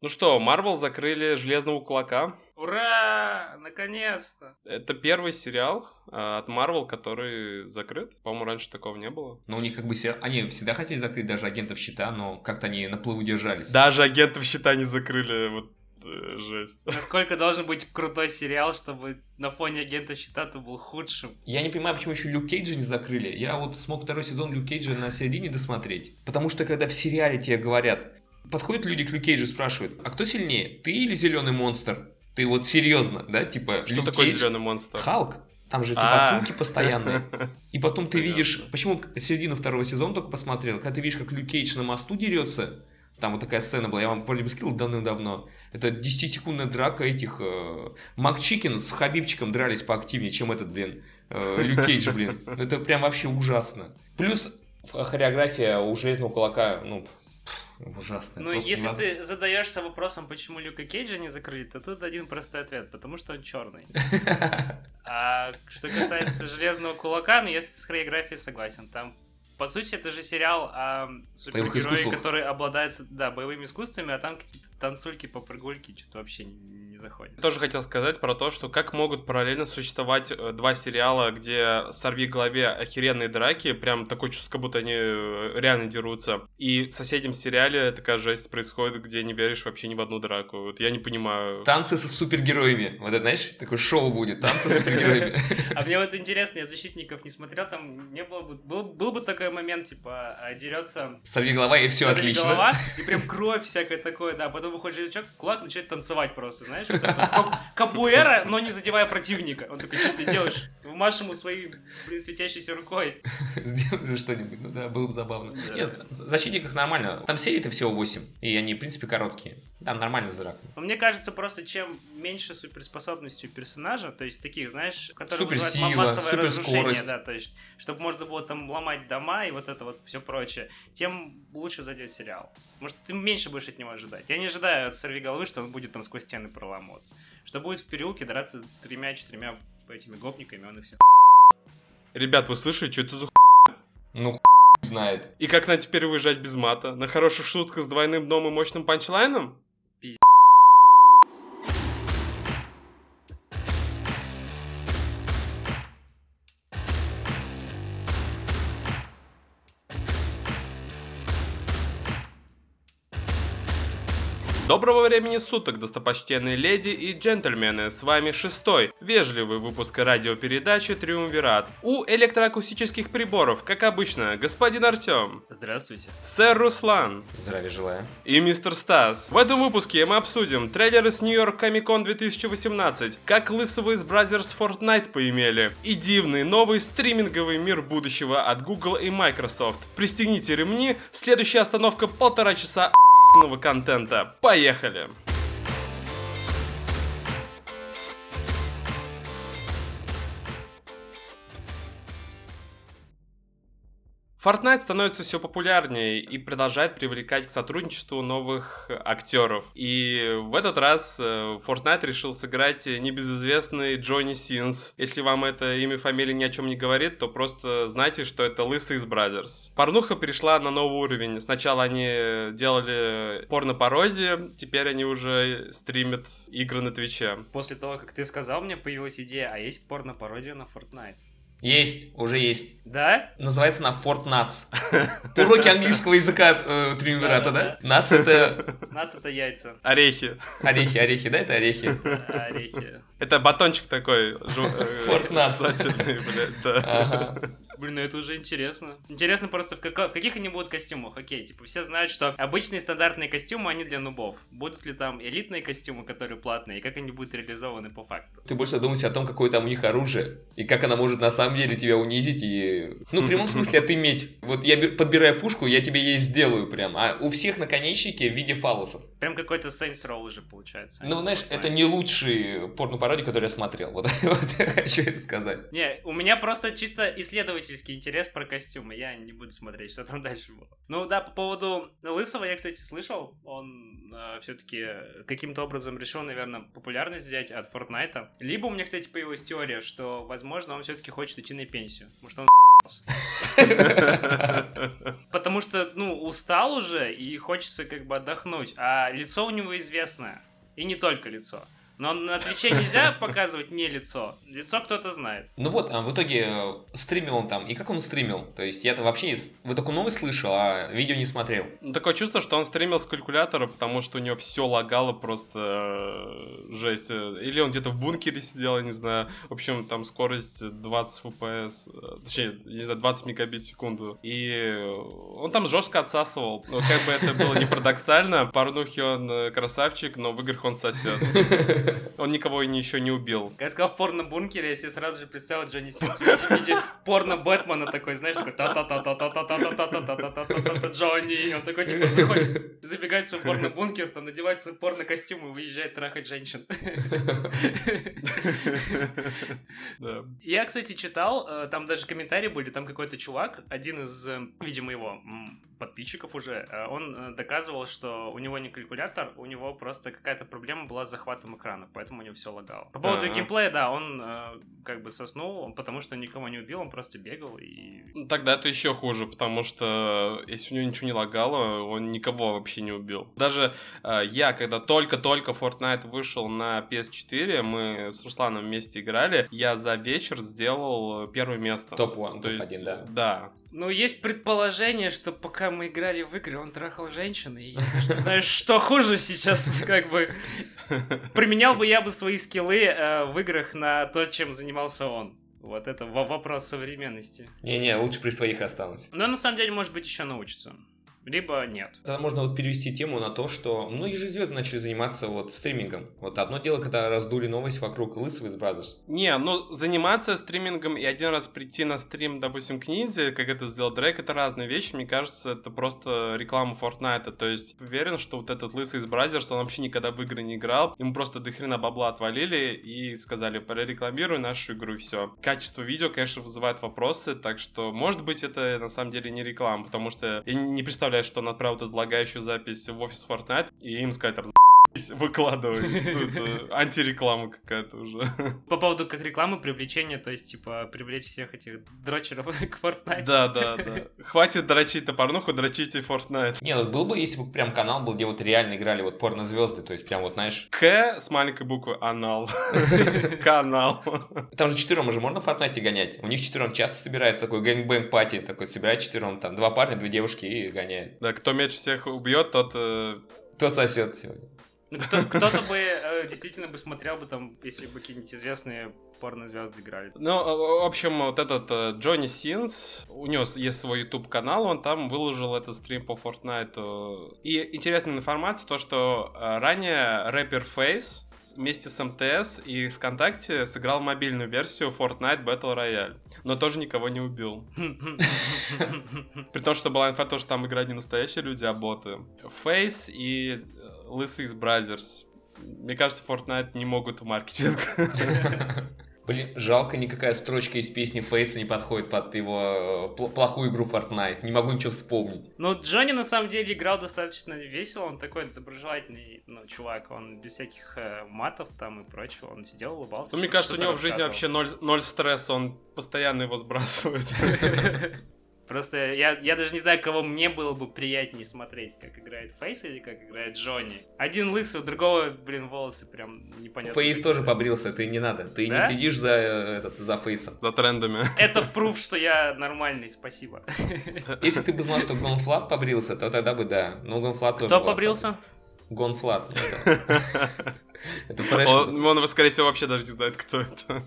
Ну что, Марвел закрыли Железного Кулака. Ура! Наконец-то! Это первый сериал а, от Марвел, который закрыт. По-моему, раньше такого не было. Но у них как бы все... Они всегда хотели закрыть даже агентов щита, но как-то они на плыву держались. Даже агентов щита не закрыли. Вот э, жесть. Насколько должен быть крутой сериал, чтобы на фоне агента щита ты был худшим? Я не понимаю, почему еще Люк Кейджа не закрыли. Я вот смог второй сезон Люк Кейджа на середине досмотреть. Потому что когда в сериале тебе говорят, подходят люди к Люк Кейджу и спрашивают, а кто сильнее, ты или зеленый монстр? Ты вот серьезно, да, типа... Что Люк такое Кейдж, зеленый монстр? Халк. Там же типа А. отсылки постоянные. И потом ты видишь, почему середину второго сезона только посмотрел, когда ты видишь, как Люк Кейдж на мосту дерется, там вот такая сцена была, я вам вроде бы скинул давным-давно. Это 10-секундная драка этих... Э, Мак Чикен с Хабибчиком дрались поактивнее, чем этот, блин, э, Люк Кейдж, блин. Ну, Это прям вообще ужасно. Плюс э, хореография у Железного Кулака, ну, пф, ужасная. Ну, если невозможно. ты задаешься вопросом, почему Люка Кейджа не закрыли, то тут один простой ответ, потому что он черный. А что касается Железного Кулака, ну, я с хореографией согласен. Там, по сути, это же сериал о супергерое, который обладает, да, боевыми искусствами, а там какие-то танцульки, попрыгульки, что-то вообще не, заходит. Тоже хотел сказать про то, что как могут параллельно существовать э, два сериала, где сорви голове охеренные драки, прям такое чувство, как будто они э, реально дерутся. И в соседнем сериале такая жесть происходит, где не веришь вообще ни в одну драку. Вот я не понимаю. Танцы со супергероями. Вот это, знаешь, такое шоу будет. Танцы с супергероями. А мне вот интересно, я защитников не смотрел, там не было бы, был, бы такой момент, типа, а, дерется Сорви голова, и все сорви отлично. голова, и прям кровь всякое такое, да, потом выходит язычок, кулак начинает танцевать просто, знаешь, капуэра, но не задевая противника. Он такой, что ты делаешь? Вмашь ему своей, блин, светящейся рукой. Сделай же что-нибудь, ну да, было бы забавно. Нет, в защитниках нормально. Там серий-то всего 8, и они, в принципе, короткие. Там нормально с драками. Но мне кажется, просто чем меньше суперспособностей у персонажа, то есть таких, знаешь, которые вызывают Суперсила, ма- массовое разрушение, суперскорость. да, то есть, чтобы можно было там ломать дома и вот это вот все прочее, тем лучше зайдет сериал. Может, ты меньше будешь от него ожидать. Я не ожидаю от сорви головы, что он будет там сквозь стены проламываться. Что будет в переулке драться с тремя-четырьмя этими гопниками, он и все. Ребят, вы слышали, что это за. Ну, хуй знает. И как нам теперь выезжать без мата? На хороших шутках с двойным дном и мощным панчлайном? Доброго времени суток, достопочтенные леди и джентльмены, с вами шестой, вежливый выпуск радиопередачи Триумвират. У электроакустических приборов, как обычно, господин Артем, Здравствуйте. сэр Руслан Здравия желаю. и мистер Стас. В этом выпуске мы обсудим трейлеры с Нью-Йорк Комик-Кон 2018, как лысого из Brothers Fortnite поимели, и дивный новый стриминговый мир будущего от Google и Microsoft. Пристегните ремни, следующая остановка полтора часа контента. Поехали! Fortnite становится все популярнее и продолжает привлекать к сотрудничеству новых актеров. И в этот раз э, Fortnite решил сыграть небезызвестный Джонни Синс. Если вам это имя, фамилия ни о чем не говорит, то просто знайте, что это Лысый из Brothers. Порнуха перешла на новый уровень. Сначала они делали порно-пародии, теперь они уже стримят игры на Твиче. После того, как ты сказал, мне появилась идея, а есть порно-пародия на Fortnite. Есть, уже есть. Да? Называется на Fortnuts. Уроки английского языка от э, Триумвирата, да? Нац это Нац это яйца. Орехи. орехи, орехи, да, это орехи. Орехи. Это батончик такой. э, обязательный, блядь, да. Блин, ну это уже интересно. Интересно просто, в, како- в каких они будут костюмах. Окей, типа все знают, что обычные стандартные костюмы, они для нубов. Будут ли там элитные костюмы, которые платные, и как они будут реализованы по факту? Ты больше задумайся о том, какое там у них оружие, и как она может на самом деле тебя унизить и... Ну, в прямом смысле отыметь. Вот я подбираю пушку, я тебе ей сделаю прям. А у всех наконечники в виде фалосов. Прям какой-то Saints Row уже получается. Ну, знаешь, это не лучший порно-пародий, который я смотрел. Вот, вот я хочу это сказать. Не, у меня просто чисто исследовательский интерес про костюмы. Я не буду смотреть, что там дальше было. Ну да, по поводу Лысого я, кстати, слышал. Он все-таки каким-то образом решил, наверное, популярность взять от Fortnite. Либо у меня, кстати, появилась теория, что, возможно, он все-таки хочет идти на пенсию. Что он. Потому что, ну, устал уже и хочется как бы отдохнуть. А лицо у него известное. И не только лицо. Но на Твиче нельзя показывать не лицо. Лицо кто-то знает. Ну вот, а в итоге э, стримил он там. И как он стримил? То есть я-то вообще... Вы только новость слышал, а видео не смотрел. Ну, такое чувство, что он стримил с калькулятора, потому что у него все лагало просто э, жесть. Или он где-то в бункере сидел, я не знаю. В общем, там скорость 20 FPS, э, точнее, не знаю, 20 мегабит в секунду. И он там жестко отсасывал. Ну, как бы это было не парадоксально, порнухи он красавчик, но в играх он сосет. Он никого еще не убил. Когда я сказал в порно-бункере, я себе сразу же представил Джонни Синс в виде порно-бэтмена такой, знаешь, такой та та та та та та та та та та та та та та та Джонни. Он такой, типа, заходит, забегает в свой порно-бункер, там надевает свой порно-костюм и выезжает трахать женщин. Я, кстати, читал, там даже комментарии были, там какой-то чувак, один из, видимо, его подписчиков уже, он доказывал, что у него не калькулятор, у него просто какая-то проблема была с захватом экрана, поэтому у него все лагало. По поводу А-а. геймплея, да, он э, как бы соснул, потому что никого не убил, он просто бегал и... Ну, Тогда это еще хуже, потому что если у него ничего не лагало, он никого вообще не убил. Даже э, я, когда только-только Fortnite вышел на PS4, мы с Русланом вместе играли, я за вечер сделал первое место. Топ-1, То есть, топ-1, да. Да. Ну, есть предположение, что пока мы играли в игры, он трахал женщин, и я даже не знаю, что хуже сейчас, как бы... Применял бы я бы свои скиллы э, в играх на то, чем занимался он. Вот это во- вопрос современности. Не-не, лучше при своих останусь. Но на самом деле, может быть, еще научится. Либо нет. Тогда можно вот перевести тему на то, что многие же звезды начали заниматься вот стримингом. Вот одно дело, когда раздули новость вокруг Лысого из Brazzers. Не, ну заниматься стримингом и один раз прийти на стрим, допустим, к Ниндзе, как это сделал Дрейк, это разные вещи. Мне кажется, это просто реклама Fortnite а. То есть уверен, что вот этот лысый из Brazzers, он вообще никогда в игры не играл. Ему просто до хрена бабла отвалили и сказали, прорекламируй нашу игру и все. Качество видео, конечно, вызывает вопросы, так что, может быть, это на самом деле не реклама, потому что я не представляю, что он отправил эту лагающую запись в офис Fortnite, и им сказать, «Разъебись, выкладывай. Ну, это антиреклама какая-то уже. По поводу как рекламы, привлечения, то есть, типа, привлечь всех этих дрочеров к Fortnite. Да, да, да. Хватит дрочить на порнуху, дрочите Fortnite. Не, вот был бы, если бы прям канал был, где вот реально играли вот порнозвезды, то есть прям вот, знаешь, К с маленькой буквы анал. Канал. там же четвером уже можно в Fortnite е гонять. У них четвером часто собирается такой gangbang party, такой собирает четвером, там два парня, две девушки и гоняет. Да, кто меньше всех убьет, тот... э, Тот сосет сегодня. Кто- Кто-то бы э, действительно бы смотрел бы там, если бы какие-нибудь известные порнозвезды играли. Ну, э, в общем, вот этот э, Джонни Синс, у него есть свой YouTube канал, он там выложил этот стрим по Fortnite. И интересная информация, то, что э, ранее рэпер Фейс вместе с МТС и ВКонтакте сыграл мобильную версию Fortnite Battle Royale, но тоже никого не убил. При том, что была инфа, то, что там играют не настоящие люди, а боты. Фейс и Лысый из Brazzers. Мне кажется, Fortnite не могут в маркетинг. Блин, жалко, никакая строчка из песни Фейса не подходит под его э, пл- плохую игру Fortnite. Не могу ничего вспомнить. Ну, Джонни на самом деле играл достаточно весело, он такой доброжелательный, ну, чувак, он без всяких э, матов там и прочего, он сидел, улыбался. Ну, мне кажется, у него в жизни вообще ноль, ноль стресса, он постоянно его сбрасывает. Просто я, я даже не знаю, кого мне было бы приятнее смотреть, как играет Фейс или как играет Джонни. Один лысый, у другого, блин, волосы прям непонятно. Фейс тоже побрился, ты не надо. Ты не Да? следишь за, э, этот, за Фейсом. За трендами. Это пруф, что я нормальный, спасибо. Если ты бы знал, что Гон Фладд побрился, то тогда бы да. Но Гон Фладд тоже Кто побрился? Гон Фладд. Это это. Он, он, скорее всего, вообще даже не знает, кто это.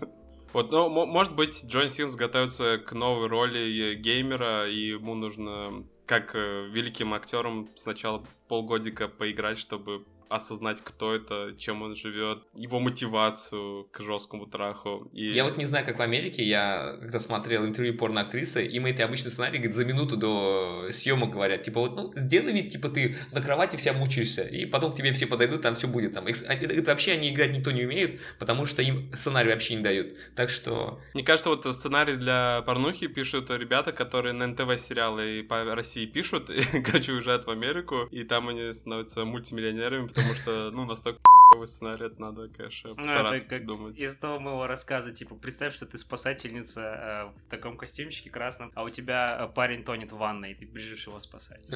Вот, ну, мо- может быть, Джон Синс готовится к новой роли геймера, и ему нужно, как э, великим актерам, сначала полгодика поиграть, чтобы осознать, кто это, чем он живет, его мотивацию к жесткому траху. И... Я вот не знаю, как в Америке, я когда смотрел интервью порноактрисы, им эти обычный сценарий говорит, за минуту до съемок говорят, типа вот, ну, сделай вид, типа ты на кровати вся мучаешься, и потом к тебе все подойдут, там все будет. Там. Это, это вообще они играть никто не умеют, потому что им сценарий вообще не дают. Так что Мне кажется, вот сценарий для порнухи пишут ребята, которые на НТВ сериалы по России пишут, и, короче, уезжают в Америку, и там они становятся мультимиллионерами, потому что, ну, настолько хуёвый сценарий, это надо, конечно, Ну, постараться как придумать. из того моего рассказа, типа, представь, что ты спасательница э, в таком костюмчике красном, а у тебя э, парень тонет в ванной, и ты бежишь его спасать.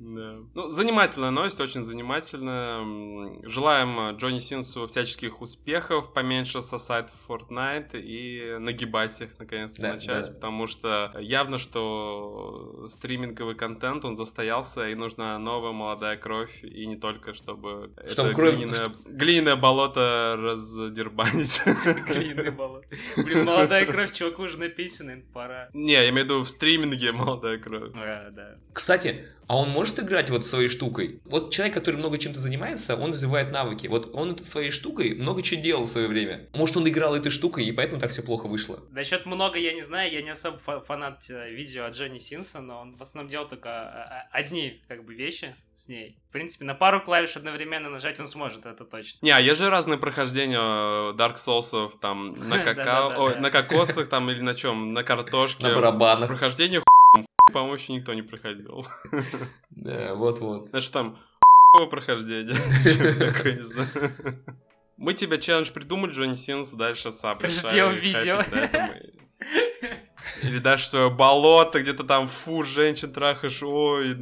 Да. Ну, занимательная новость, очень занимательная. Желаем э, Джонни Синсу всяческих успехов, поменьше сосать в Fortnite и нагибать их наконец-то Да, начать, да. потому что явно, что стриминговый контент, он застоялся, и нужна новая молодая кровь, и не только, чтобы Чтобы это кровь- глиняное, глиняное болото раздербанить. Клейный болот. Блин, молодая кровь, чуваку уже на пенсию, наверное, пора. Не, я имею в виду в стриминге молодая кровь. А, да. Кстати, а он может играть вот своей штукой? Вот человек, который много чем-то занимается, он развивает навыки. Вот он это своей штукой много чего делал в свое время. Может, он играл этой штукой, и поэтому так все плохо вышло. Насчет много я не знаю, я не особо фа- фанат э, видео от Джонни Синса, но он в основном делал только э, э, одни как бы вещи с ней. В принципе, на пару клавиш одновременно нажать он сможет, это точно. Не, а есть же разные прохождения э, Dark Souls там на какао, на кокосах там или на чем, на картошке. На барабанах. Прохождение по-моему, еще никто не проходил. Да, вот-вот. Значит, там прохождение. Такое, не знаю. Мы тебе челлендж придумали, Джонни Синс, дальше сам решай, Ждем видео. Или дальше свое болото, где-то там, фу, женщин трахаешь, ой.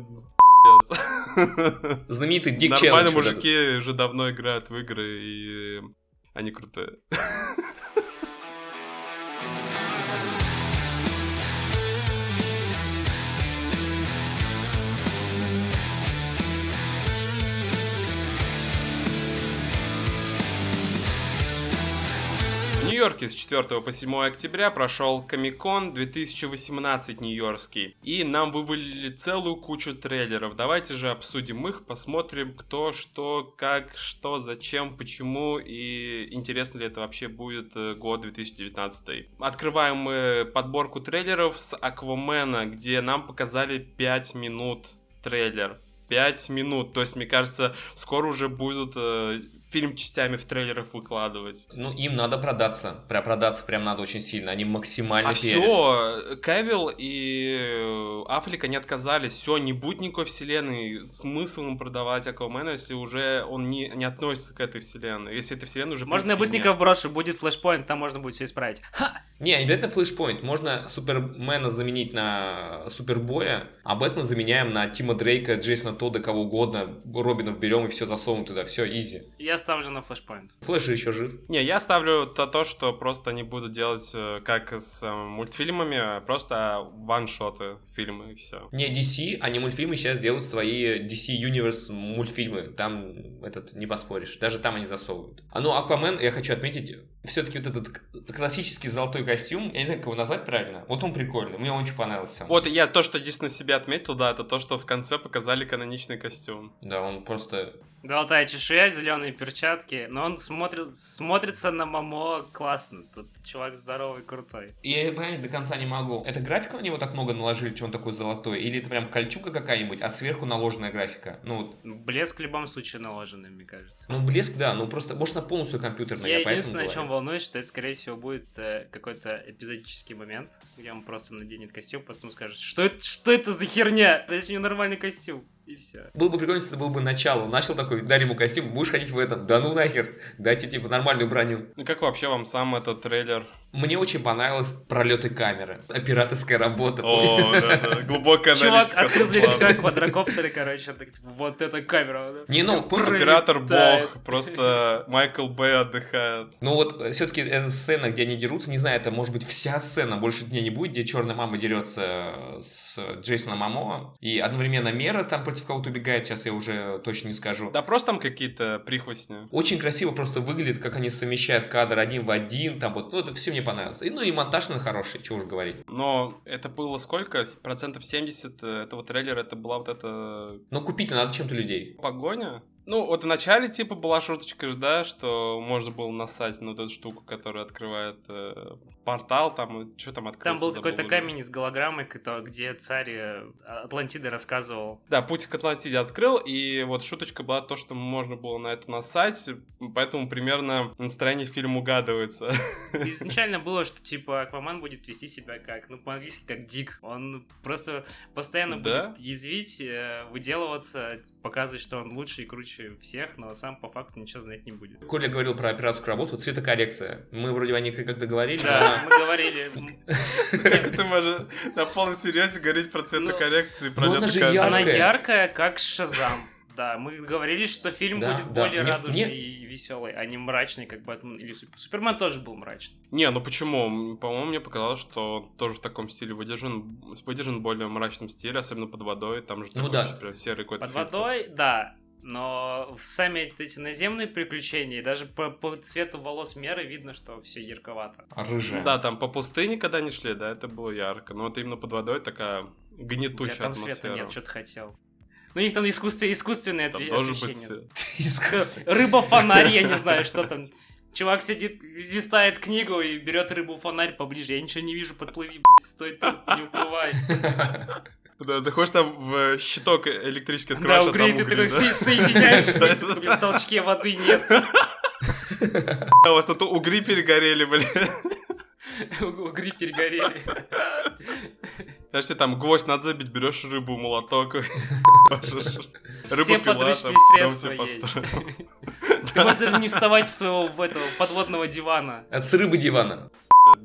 Знаменитый Дик Нормально мужики уже давно играют в игры, и они крутые. Нью-Йорке с 4 по 7 октября прошел Комикон 2018 нью-йоркский. И нам вывалили целую кучу трейлеров. Давайте же обсудим их, посмотрим, кто, что, как, что, зачем, почему и интересно ли это вообще будет э, год 2019. Открываем мы подборку трейлеров с Аквамена, где нам показали 5 минут трейлер. 5 минут. То есть, мне кажется, скоро уже будут э, фильм частями в трейлерах выкладывать. Ну, им надо продаться. Прям продаться прям надо очень сильно. Они максимально А все, Кевилл и э, Аффлека не отказались. Все, не будет никакой вселенной. Смысл им продавать Аквамена, если уже он не, не относится к этой вселенной. Если эта вселенная уже... Можно я быстренко нет. вброшу, будет флешпоинт, там можно будет все исправить. Ха! Не, не обязательно флешпоинт. Можно Супермена заменить на Супербоя, а Бэтмена заменяем на Тима Дрейка, Джейсона Тодда, кого угодно. Робинов берем и все засовываем туда. Все, изи. Я ставлю на флешпоинт. Флэш же еще жив. Не, я ставлю то, то, что просто они будут делать, э, как с э, мультфильмами, а просто ваншоты фильмы и все. Не DC, они мультфильмы сейчас делают свои DC Universe мультфильмы. Там этот не поспоришь. Даже там они засовывают. А ну, Аквамен, я хочу отметить, все-таки вот этот классический золотой костюм, я не знаю, как его назвать правильно. Вот он прикольный, мне он очень понравился. Вот я то, что единственное себе отметил, да, это то, что в конце показали каноничный костюм. Да, он просто... Золотая чешуя, зеленые перчатки, но он смотрит, смотрится на Мамо классно. Тут чувак здоровый, крутой. Я понять до конца не могу. Это графика на него так много наложили, что он такой золотой? Или это прям кольчуга какая-нибудь, а сверху наложенная графика? Ну, вот. Блеск в любом случае наложенный, мне кажется. ну блеск, да, ну просто, может, на полностью компьютерная. Я поэтому единственное, о чем волнуюсь, что это, скорее всего, будет э, какой-то эпизодический момент, где он просто наденет костюм, потом скажет, что это, что это за херня? Дайте мне нормальный костюм. И все. Было бы прикольно, если это было бы начало. Он начал такой, дали ему костюм, будешь ходить в этом. Да ну нахер, дайте типа нормальную броню. Ну как вообще вам сам этот трейлер? Мне очень понравилось пролеты камеры. Операторская работа. О, да-да, глубокая Чувак аналитика. открыл для плана. себя квадрокоптеры, короче, типа, вот эта камера. да. Не, ну, Оператор бог, просто Майкл Бэй отдыхает. Ну вот, все-таки эта сцена, где они дерутся, не знаю, это может быть вся сцена, больше дней не будет, где черная мама дерется с Джейсоном Мамо, и одновременно Мера там против кого-то убегает, сейчас я уже точно не скажу. Да просто там какие-то прихвостни. Очень красиво просто выглядит, как они совмещают кадр один в один, там вот, ну это все мне понравилось. И, ну и монтаж на хороший, чего уж говорить. Но это было сколько? Процентов 70 этого трейлера это была вот эта Но купить надо чем-то людей. погоня? Ну, вот в начале, типа, была шуточка же, да, что можно было насать на вот эту штуку, которая открывает э, портал, там, что там открылся? Там был какой-то камень с голограммой, где царь э, Атлантиды рассказывал. Да, путь к Атлантиде открыл, и вот шуточка была то, что можно было на это насать, поэтому примерно настроение фильма угадывается. Изначально было, что типа Аквамен будет вести себя как, ну по-английски как Дик. Он просто постоянно Да? будет язвить, э, выделываться, показывать, что он лучше и круче кучу всех, но сам по факту ничего знать не будет. Коля говорил про операторскую работу, цветокоррекция. Мы вроде о ней как-то говорили. Да, мы говорили. Как ты можешь на полном серьезе говорить про цветокоррекцию и про ну она яркая. Она яркая, как Шазам. Да, мы говорили, что фильм Да, будет да. более Мне- радужный мне- и веселый, а не мрачный, как Бэтмен или Супер. Супермен тоже был мрачный. Не, ну почему? По-моему, мне показалось, что он тоже в таком стиле выдержан, выдержан в более мрачном стиле, особенно под водой, там же Ну такой да. серый какой-то Под фильтр. водой, да. Но в сами эти наземные приключения, даже по, по цвету волос меры видно, что все ярковато. А рыжая. Ну да, там по пустыне, когда они шли, да, это было ярко. Но вот именно под водой такая Бля, гнетущая там атмосфера. света нет, что-то хотел. Ну, у них там искусстве, искусственное Там освещение. свет. Рыба-фонарь, я не знаю, что там. Чувак сидит, листает книгу и берет рыбу-фонарь поближе. Я ничего не вижу, подплыви, блядь, стой тут, не уплывай. Да, заходишь там в щиток электрический Да, открываешь, а угрей, там ты угли, такой да? со- соединяешь вместе, в толчке воды нет. А у вас тут угри перегорели, блин. Угри перегорели. Знаешь, тебе там гвоздь надо забить, берешь рыбу, молоток. Все подручные средства есть. Ты можешь даже не вставать с своего в этого подводного дивана. А С рыбы дивана.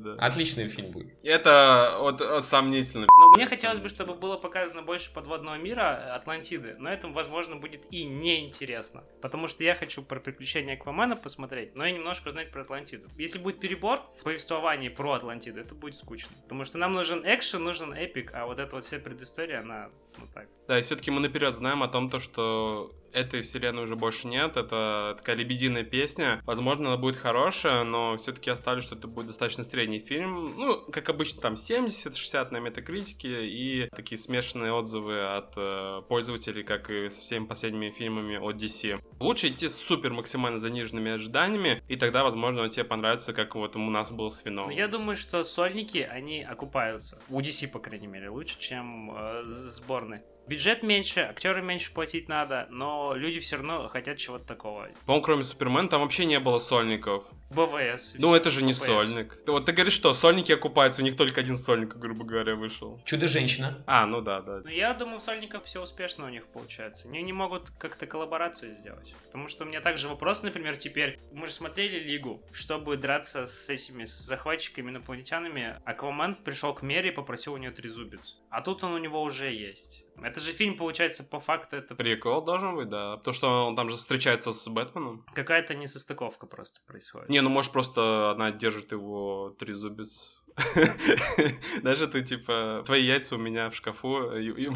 Да. Отличный фильм будет. Это вот э, сомнительно. Но мне хотелось бы, чтобы было показано больше подводного мира Атлантиды, но это, возможно, будет и неинтересно. Потому что я хочу про приключения Аквамена посмотреть, но и немножко знать про Атлантиду. Если будет перебор в повествовании про Атлантиду, это будет скучно. Потому что нам нужен экшен, нужен эпик, а вот эта вот вся предыстория, она ну так. Да, и все-таки мы наперед знаем о том, то, что этой вселенной уже больше нет. Это такая лебединая песня. Возможно, она будет хорошая, но все-таки оставлю, что это будет достаточно средний фильм. Ну, как обычно, там 70-60 на метакритике и такие смешанные отзывы от э, пользователей, как и со всеми последними фильмами от DC. Лучше идти с супер максимально заниженными ожиданиями, и тогда, возможно, он тебе понравится, как вот у нас был с Вином. Но я думаю, что сольники, они окупаются. У DC, по крайней мере, лучше, чем э, с- сборной. Бюджет меньше, актеры меньше платить надо, но люди все равно хотят чего-то такого. По-моему, кроме Супермена, там вообще не было сольников. БВС. и Ну, это же не БВС. сольник. Ты- Вот ты говоришь, что сольники окупаются, у них только один сольник, грубо говоря, вышел. Чудо-женщина. А, ну да, да. Но я думаю, в сольниках все успешно у них получается. Они не могут как-то коллаборацию сделать. Потому что у меня также вопрос, например, теперь. Мы же смотрели Лигу. Чтобы драться с этими с захватчиками инопланетянами, Аквамен пришел к Мере и попросил у нее трезубец. А тут он у него уже есть. Это же фильм, получается, по факту это Прикол должен быть, да. То, что он там же встречается с Бэтменом. какая-то несостыковка просто происходит. Не, ну может просто она держит его трезубец. Знаешь, это типа, твои яйца у меня в шкафу,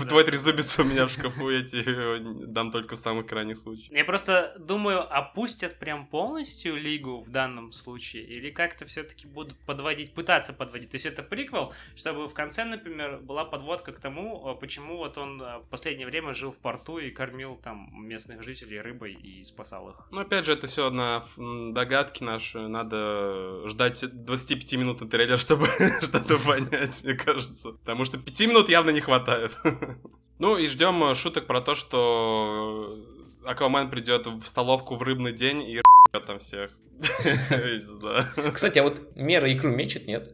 твой трезубец у меня в шкафу, я тебе дам только в самых крайних случаях. Я просто думаю, опустят прям полностью Лигу в данном случае, или как-то все-таки будут подводить, пытаться подводить. То есть это приквел, чтобы в конце, например, была подводка к тому, э, почему вот он э, в последнее время жил в порту и кормил там местных жителей рыбой и спасал их. Ну, опять же, это все на догадки наши. Надо ждать 25-минутный трейлер, чтобы что-то понять, мне кажется. Потому что 5 минут явно не хватает. Ну, и ждем э, шуток про то, что Аквамен придет в столовку в рыбный день и там всех. Кстати, а вот Мера икру мечет, нет?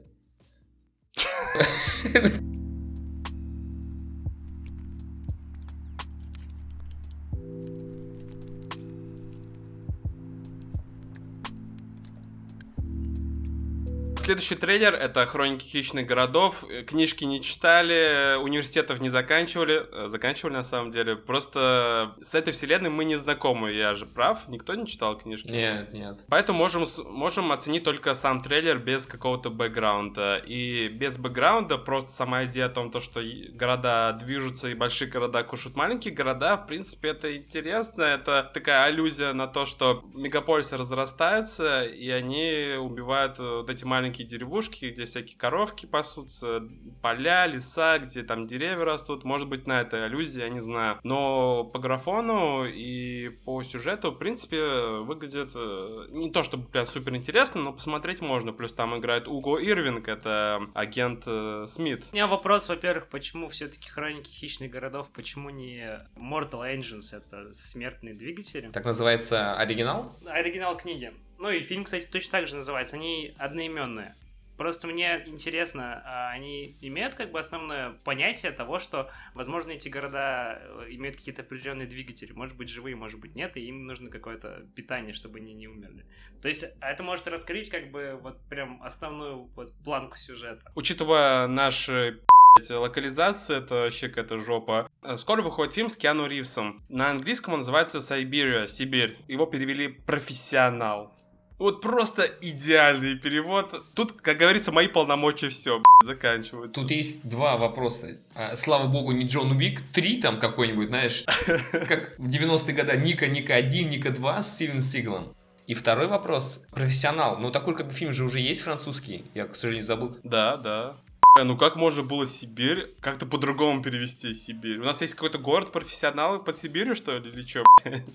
Следующий трейлер — это «Хроники хищных городов». Э, Книжки не читали, университетов не заканчивали. э, Заканчивали, на самом деле. Просто с этой вселенной мы не знакомы. Я же прав, никто не читал книжки. Нет, нет. Поэтому можем, можем оценить только сам трейлер без какого-то бэкграунда. И без бэкграунда просто сама идея о том, то, что города движутся и большие города кушают маленькие города, в принципе, это интересно. Это такая аллюзия на то, что мегаполисы разрастаются, и они убивают э, вот эти маленькие деревушки, где всякие коровки пасутся, поля, леса, где там деревья растут. Может быть, на это аллюзия, я не знаю. Но по графону и по сюжету, в принципе, выглядит э, не то чтобы прям супер интересно, но посмотреть можно. Плюс там играет Уго Ирвинг, это агент э, Смит. У меня вопрос, во-первых, почему все-таки Хроники хищных городов, почему не Mortal Engines, это смертные двигатели? Так называется оригинал? Оригинал книги. Ну и фильм, кстати, точно так же называется. Они одноименные. Просто мне интересно, а они имеют как бы основное понятие того, что, возможно, эти города э, имеют какие-то определенные двигатели, может быть, живые, может быть, нет, и им нужно какое-то питание, чтобы они не умерли. То есть это может раскрыть как бы вот прям основную вот планку сюжета. Учитывая наши локализация, это вообще какая-то жопа. Скоро выходит фильм с Киану Ривзом. На английском он называется «Сайбирия», «Сибирь». Его перевели «Профессионал». Вот просто идеальный перевод. Тут, как говорится, мои полномочия все заканчиваются. Тут есть два вопроса. А, слава богу, не Джон Уик 3 там какой-нибудь, знаешь, как в 90-е годы Ника, Ника 1, Ника 2 с Стивен Сиглом. И второй вопрос. Профессионал. Ну, такой как бы фильм же уже есть французский. Я, к сожалению, забыл. Да, да. Ну как можно было Сибирь как-то по-другому перевести Сибирь? У нас есть какой-то город профессионалов под Сибирью, что ли, или что?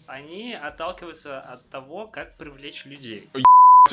Они отталкиваются от того, как привлечь людей.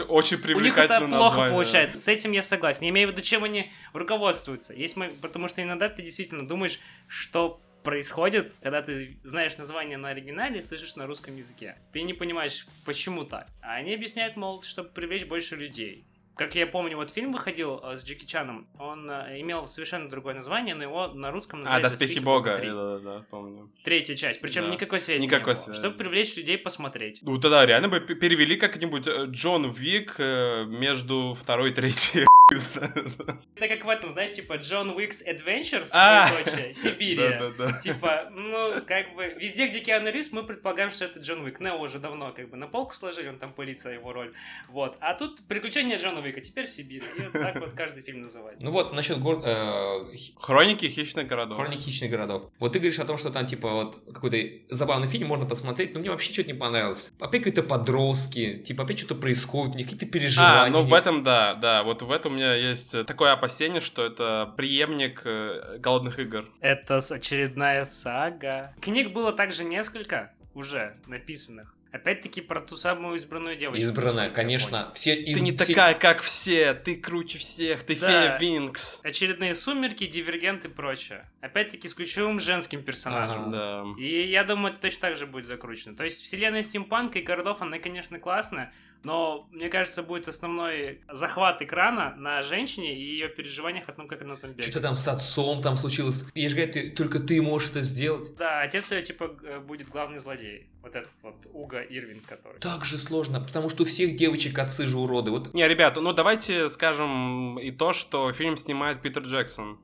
Очень привлекательно У них это плохо название. получается. С этим я согласен. Я имею в виду, чем они руководствуются. Есть, потому что иногда ты действительно думаешь, что происходит, когда ты знаешь название на оригинале и слышишь на русском языке. Ты не понимаешь, почему так. А они объясняют, мол, чтобы привлечь больше людей. Как я помню, вот фильм выходил э, с Джеки Чаном, он э, имел совершенно другое название, но его на русском называли А, «Доспехи, Бога», да-да-да, помню. Третья часть, причем да. никакой связи никакой не было, связи. чтобы привлечь людей посмотреть. Ну тогда реально бы перевели как-нибудь э, Джон Вик между второй и третьей. Это как в этом, знаешь, типа Джон Уикс Adventures, а! Сибирия. Типа, ну, как бы, везде, где Киану Ривз, мы предполагаем, что это Джон Уик. Нео уже давно как бы на полку сложили, он там пылится, его роль. Вот. А тут приключения Джона Уика, теперь в Сибири. И вот так вот каждый фильм называет. Ну вот, насчет город... Э, Хроники хищных городов. Хроники хищных городов. Вот ты говоришь о том, что там, типа, вот какой-то забавный фильм можно посмотреть, но мне вообще что-то не понравилось. Опять какие-то подростки, типа, опять что-то происходит, у них какие-то переживания. А, ну в этом, да, да, вот в этом у меня есть такое опасение, что это преемник э, голодных игр. Это очередная сага. Книг было также несколько уже написанных. Опять-таки про ту самую избранную девочку. Избранная, конечно. Все из... Ты не все... такая, как все, ты круче всех, ты да. фея Винкс. Очередные сумерки, дивергент и прочее. Опять-таки с ключевым женским персонажем. Ага, да. И я думаю, это точно так же будет закручено. То есть вселенная стимпанка и городов, она, конечно, классная, но, мне кажется, будет основной захват экрана на женщине и ее переживаниях о том, как она там бегает. Что-то там с отцом там случилось. И же говорит, ты, только ты можешь это сделать. Да, отец ее, типа, будет главный злодей. Вот этот вот Уга Ирвин, который. Так же сложно, потому что у всех девочек отцы же уроды. Вот. Не, ребята, ну давайте скажем и то, что фильм снимает Питер Джексон.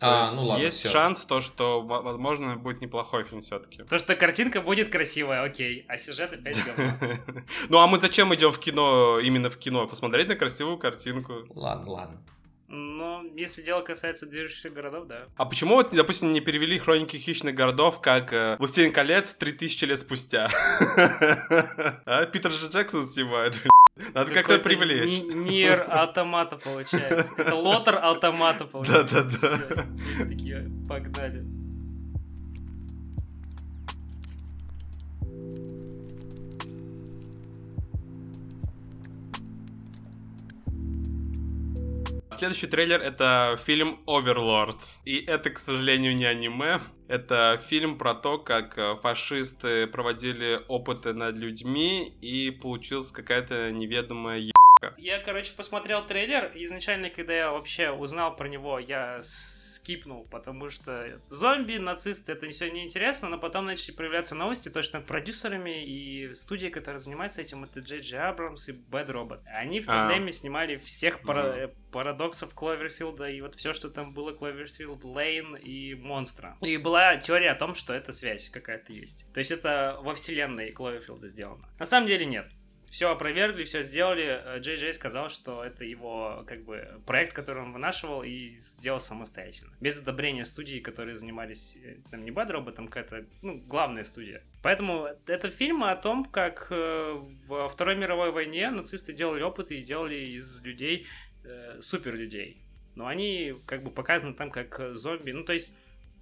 А, есть, ну ладно, есть все. шанс то, что, возможно, будет неплохой фильм все-таки. То, что картинка будет красивая, окей, а сюжет опять говно. Ну а мы зачем идем в кино, именно в кино? Посмотреть на красивую картинку. Ладно, ладно. Но если дело касается движущихся городов, да. А почему, вот, допустим, не перевели хроники хищных городов как э, «Властелин колец» 3000 лет спустя? А Питер Же Джексон снимает, надо как-то привлечь. Нир автомата получается. Это лотер автомата получается. Да-да-да. Такие, погнали. Следующий трейлер это фильм Overlord. И это, к сожалению, не аниме. Это фильм про то, как э, фашисты проводили опыты над людьми и получилась какая-то неведомая я, короче, посмотрел трейлер. Изначально, когда я вообще узнал про него, я скипнул, потому что зомби, нацисты, это все неинтересно, но потом начали появляться новости, то, что продюсерами и студии, которые занимаются этим, это Джей Джей Абрамс и Bad Robot. Они в а. тандеме снимали всех пара- парадоксов Кловерфилда и вот все, что там было, Кловерфилд, Лейн и Монстра. И была теория о том, что эта связь какая-то есть. То есть это во вселенной Кловерфилда сделано. На самом деле нет все опровергли, все сделали. Э, Джей Джей сказал, что это его как бы проект, который он вынашивал и сделал самостоятельно. Без одобрения студии, которые занимались э, там не Bad Robot, там какая-то, ну, главная студия. Поэтому это фильм о том, как э, во Второй мировой войне нацисты делали опыты и делали из людей э, супер людей. Но они как бы показаны там как зомби. Ну, то есть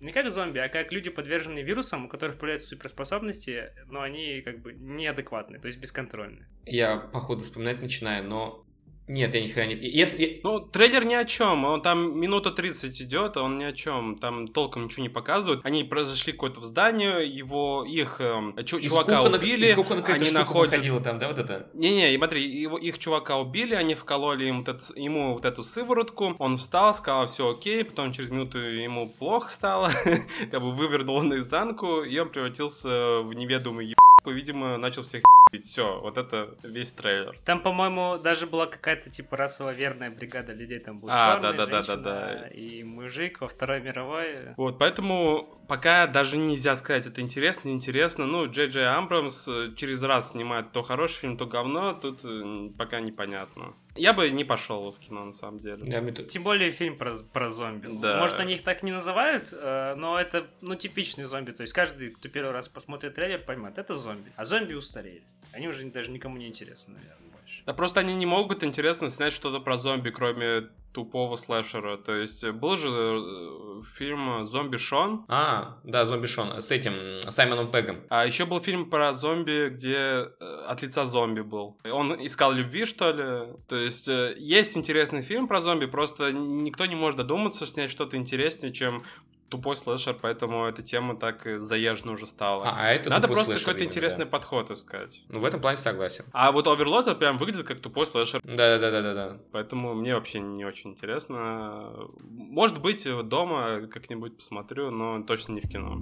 не как зомби, а как люди, подверженные вирусам, у которых появляются суперспособности, но они как бы неадекватные, то есть бесконтрольные. Я, походу, вспоминать начинаю, но Нет, я ни хрена не... Если... Ну, трейлер ни о чем. Он там минута 30 идет, он ни о чем. Там толком ничего не показывают. Они произошли какое-то в здание, его, их чу- чувака убили, искупана какая-то они находят... выходила там, да, вот это? Не-не, смотри, его, их чувака убили, они вкололи ему вот, эту, ему вот эту сыворотку, он встал, сказал, все окей, потом через минуту ему плохо стало, как бы вывернул наизнанку, и он превратился в неведомый ебку, видимо, начал всех ебить. Все, вот это весь трейлер. Там, по-моему, даже была какая-то типа расово верная бригада людей. Там был А, черный, да-да-да-да-да. женщина и мужик во Второй мировой. Вот, поэтому пока даже нельзя сказать, это интересно, неинтересно. Ну, Джей Джей Амбрамс э, через раз снимает то хороший фильм, то говно, тут э, пока непонятно. Я бы не пошел в кино, на самом деле. Да, мне тут- Тем более фильм про, про зомби. Да. Может, они их так не называют, э, но это, ну, типичный зомби. То есть каждый, кто первый раз посмотрит трейлер, поймет, это зомби. А зомби устарели. Они уже даже никому не интересны, наверное, больше. Да просто они не могут интересно снять что-то про зомби, кроме тупого слэшера. То есть э, был же э, фильм «Зомби Шон», А, да, Зомби Шон, с этим, Саймоном Пегом. а еще был фильм про зомби, где э, от лица зомби был. Он искал любви, что ли? То есть э, есть интересный фильм про зомби, просто никто не может додуматься снять что-то интереснее, чем тупой слэшер, поэтому эта тема так заезжена уже стала. А, а это Надо просто какой-то интересный да. подход искать. Ну, в этом плане согласен. А вот это прям выглядит как тупой слэшер. Да-да-да-да-да. Поэтому мне вообще не очень интересно. Может быть, дома как-нибудь посмотрю, но точно не в кино.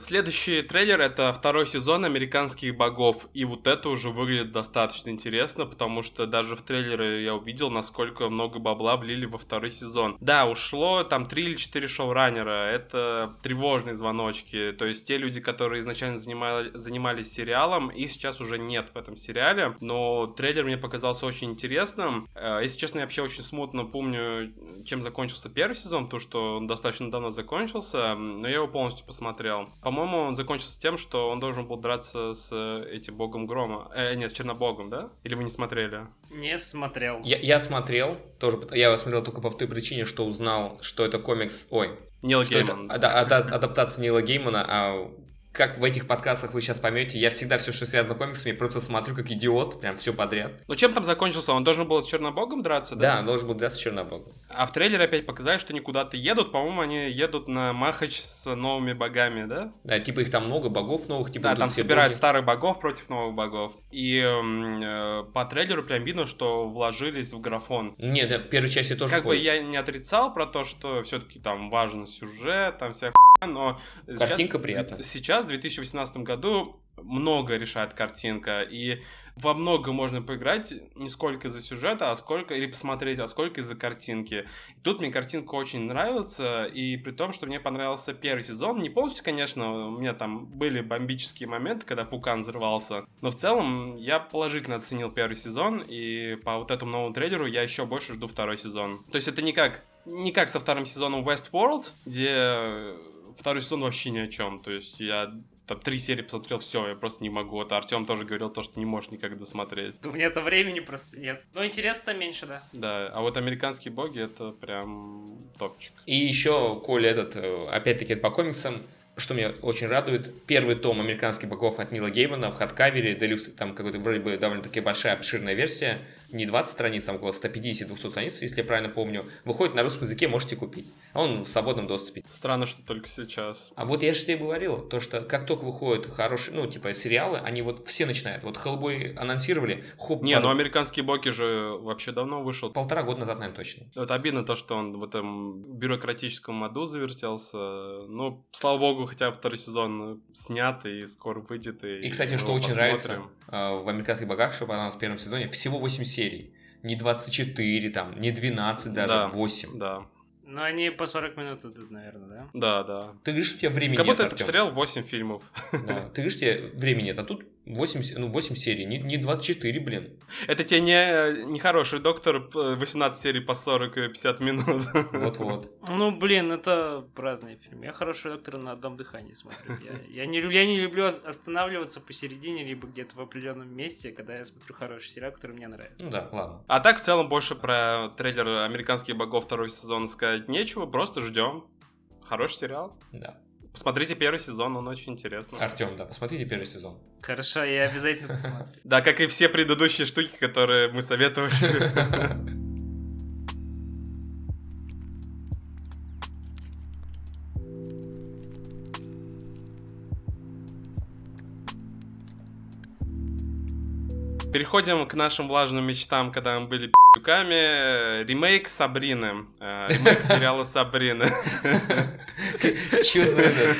Следующий трейлер это второй сезон американских богов. И вот это уже выглядит достаточно интересно, потому что даже в трейлере я увидел, насколько много бабла влили во второй сезон. Да, ушло там 3 или 4 шоураннера. Это тревожные звоночки. То есть те люди, которые изначально занимали- занимались сериалом, и сейчас уже нет в этом сериале. Но трейлер мне показался очень интересным. Э, Если честно, я вообще очень смутно помню, чем закончился первый сезон, то что он достаточно давно закончился, но я его полностью посмотрел. По-моему, он закончился тем, что он должен был драться с э, этим богом грома. Э, нет, с чернобогом, да? Или вы не смотрели? Не смотрел. Я, я смотрел, тоже, я его смотрел только по той причине, что узнал, что это комикс, ой, Нил что это Гейман. ада- ада- адаптация Нила Геймана, а как в этих подкастах вы сейчас поймете, я всегда все, что связано с комиксами, просто смотрю как идиот, прям все подряд. Ну чем там закончился? Он должен был с чернобогом драться, да? Да, должен был драться с Чернобогом. А в трейлере опять показали, что они куда-то едут. По-моему, они едут на Махач с новыми богами, да? Да, типа их там много, богов новых, типа Да, там собирают боги. старых богов против новых богов. И э, по трейлеру прям видно, что вложились в графон. Не, да, в первой части тоже Как бы я не отрицал про то, что все-таки там важен сюжет, там вся хуйня, но Картинка сейчас, приятная. Сейчас, в 2018 году, много решает картинка, и во много можно поиграть не сколько из-за сюжета, а сколько, или посмотреть, а сколько из-за картинки. И тут мне картинка очень нравится, и при том, что мне понравился первый сезон, не полностью, конечно, у меня там были бомбические моменты, когда Пукан взрывался, но в целом я положительно оценил первый сезон, и по вот этому новому трейлеру я еще больше жду второй сезон. То есть это не как, не как со вторым сезоном Westworld, где второй сезон вообще ни о чем, то есть я там три серии посмотрел, все, я просто не могу. Вот Артем тоже говорил то, что не можешь никак досмотреть. У меня это времени просто нет. Но интереса меньше, да. Да, а вот американские боги это прям топчик. И еще, Коля, этот, э, опять-таки, это по комиксам, что меня очень радует, первый том «Американских богов» от Нила Геймана в хардкавере, делюкс, там какой-то вроде бы довольно-таки большая, обширная версия, не 20 страниц, а около 150-200 страниц, если я правильно помню, выходит на русском языке, можете купить. А он в свободном доступе. Странно, что только сейчас. А вот я же тебе говорил, то что как только выходят хорошие, ну, типа, сериалы, они вот все начинают. Вот Хеллбой анонсировали, хоп, Не, под- ну американские боги же вообще давно вышел. полтора года назад, наверное, точно. Вот обидно то, что он в этом бюрократическом аду завертелся. Ну, слава богу, хотя второй сезон снят и скоро выйдет. И, И, кстати, что очень нравится посмотрим. э, в «Американских богах», что понравилось в первом сезоне, всего 8 серий. Не 24, там, не 12 даже, Да. 8. Да, Но они по 40 минут идут, наверное, да? да, да. Ты говоришь, что у тебя времени Как будто нет, это Артём. посмотрел 8 фильмов. Да. Ты говоришь, что у тебя времени нет, а тут 8, ну, 8 серий, не, не 24, блин. Это тебе не, не хороший доктор, п- 18 серий по 40-50 минут. Вот-вот. Ну, блин, это разные фильмы. Я хороший доктор на одном дыхании смотрю. Я, я, не, я не люблю ос- останавливаться посередине, либо где-то в определенном месте, когда я смотрю хороший сериал, который мне нравится. Ну да, ладно. А так, в целом, больше про трейлер «Американских богов» второй сезон сказать нечего, просто ждем. Хороший сериал. Да. Посмотрите первый сезон, он очень интересный. Артем, да, посмотрите первый сезон. Хорошо, я обязательно посмотрю. Да, как и все предыдущие штуки, которые мы советовали. Переходим к нашим влажным мечтам, когда мы были пи***ками. Ремейк Сабрины. Э, Ремейк сериала Сабрина. Че за это?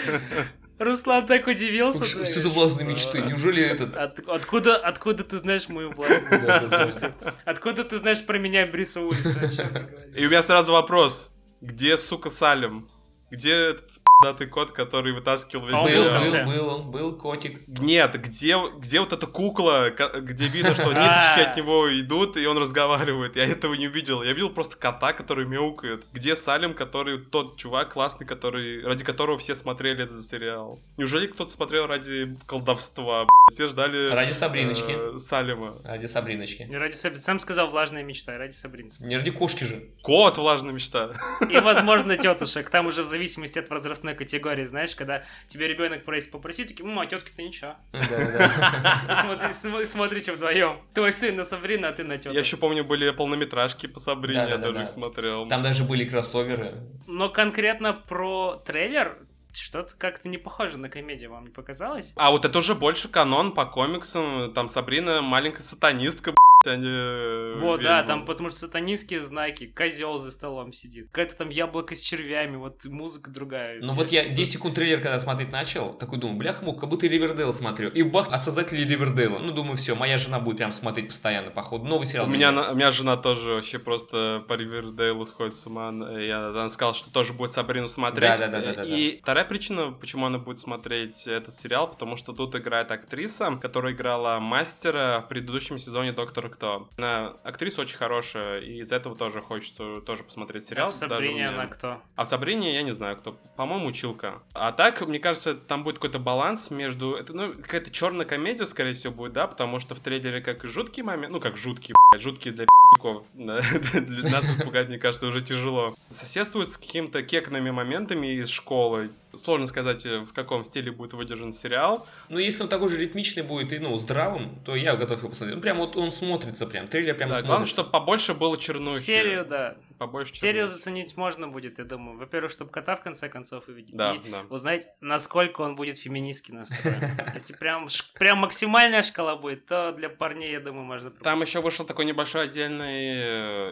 Руслан так удивился. Что что за влажные мечты? Неужели этот... От- откуда, откуда ты знаешь мою властную Да, мечту? да, В да. смысле, откуда ты знаешь про меня Бриса Уиллиса? И у меня сразу вопрос. Где, сука, Салем? Где этот датый кот, который вытаскивал весь А он Был, был в сериал? конце. был, был, он был котик. Нет, где, где вот эта кукла, где видно, что ниточки А. от него идут, и он разговаривает. Я этого не увидел. Я видел просто кота, который мяукает. Где Салим, который тот чувак классный, который, ради которого все смотрели этот сериал? Неужели кто-то смотрел ради колдовства? Все ждали Ради Сабриночки. э, Салима. Ради Сабриночки. Не ради Сабрины. Сам сказал влажная мечта, ради Сабрины. Не ради кошки же. Кот, влажная мечта. И, возможно, тетушек. Там уже в зависимости от возрастной категории, знаешь, когда тебе ребенок просит попросить, такие, ну, а тетки-то ничего. И смотри- см- смотрите вдвоем. Твой сын на Сабрина, а ты на тетку. Я еще помню, были полнометражки по Сабрине, я тоже их смотрел. Там даже были кроссоверы. Но конкретно про трейлер что-то как-то не похоже на комедию, вам не показалось? А вот это уже больше канон по комиксам. Там Сабрина маленькая сатанистка, а не Вот, да, там потому что сатанистские знаки, козел за столом сидит, какая-то там яблоко с червями, вот музыка другая. Ну вот я 10 секунд трейлер, когда смотреть начал, такой думаю, бляха мух, как будто Ривердейл смотрю. И бах, от создателей Ривердейла. Ну, думаю, все, моя жена будет прям смотреть постоянно, походу. Новый сериал. У меня, на- у меня жена тоже вообще просто по Ривердейлу сходит с ума. Я, она сказала, что тоже будет Сабрину смотреть. Да-да-да-да-да. И вторая причина, почему она будет смотреть этот сериал, потому что тут играет актриса, которая играла мастера в предыдущем сезоне Доктора Кто. Она актриса очень хорошая, и из-за этого тоже хочется тоже посмотреть сериал. А в Сабрине она кто? А в Сабрине я не знаю кто. По-моему, училка. А так, мне кажется, там будет какой-то баланс между... Это, ну, какая-то черная комедия, скорее всего, будет, да, потому что в трейлере как и жуткий момент, ну, как жуткий, блядь, жуткий для пи***ков. Для нас испугать, мне кажется, уже тяжело. Соседствует с какими-то кекными моментами из школы. Сложно сказать, э, в каком стиле будет выдержан сериал. Ну, если он такой же ритмичный будет и, ну, здравым, то я готов его посмотреть. Ну, прям вот он смотрится прям, трейлер прям Да, смотрится. главное, чтобы побольше было чернухи. Серию, да. Побольше Серию чернухи. заценить можно будет, я думаю. Во-первых, чтобы кота в конце концов увидеть. Да, и да. узнать, насколько он будет феминистски настроен. Если прям, ш- прям максимальная шкала будет, то для парней, я думаю, можно Там пропустить. еще вышел такой небольшой отдельный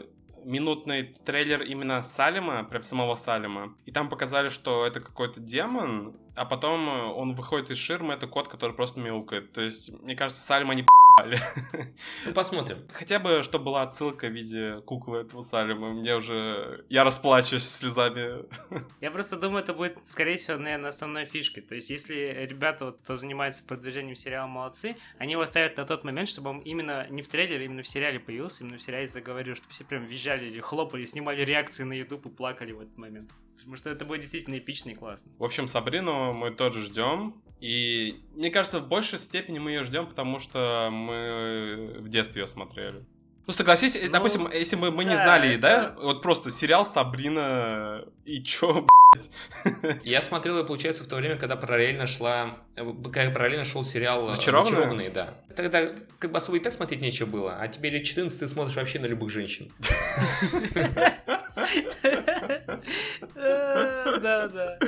э, минутный трейлер именно Салима, прям самого Салима. И там показали, что это какой-то демон, а потом э, он выходит из ширмы, это кот, который просто мяукает. То есть, мне кажется, Салима не п***ли. Ну, посмотрим. Хотя бы, чтобы была отсылка в виде куклы этого Салима. Мне уже... Я расплачусь слезами. Я просто думаю, это будет, скорее всего, наверное, основной фишкой. То есть, если ребята, вот, кто занимается продвижением сериала, молодцы, они его ставят на тот момент, чтобы он именно не в трейлере, именно в сериале появился, именно в сериале заговорил, чтобы все прям визжали или хлопали, снимали реакции на YouTube и плакали в этот момент. Потому что это будет действительно эпично и классно. В общем, Сабрину мы тоже ждем. И мне кажется, в большей степени мы ее ждем, потому что мы в детстве ее смотрели. Ну, согласись, э, Ну, допустим, если мы, мы не да, знали, да, это- вот просто сериал Сабрина и чё, Я смотрел ее, получается, в то время, когда параллельно шла, э, когда параллельно шел сериал э, «Зачарованные»? «Зачарованные», да. Тогда как бы особо и так смотреть нечего было, а тебе лет 14 ты смотришь вообще на любых женщин. Да, да.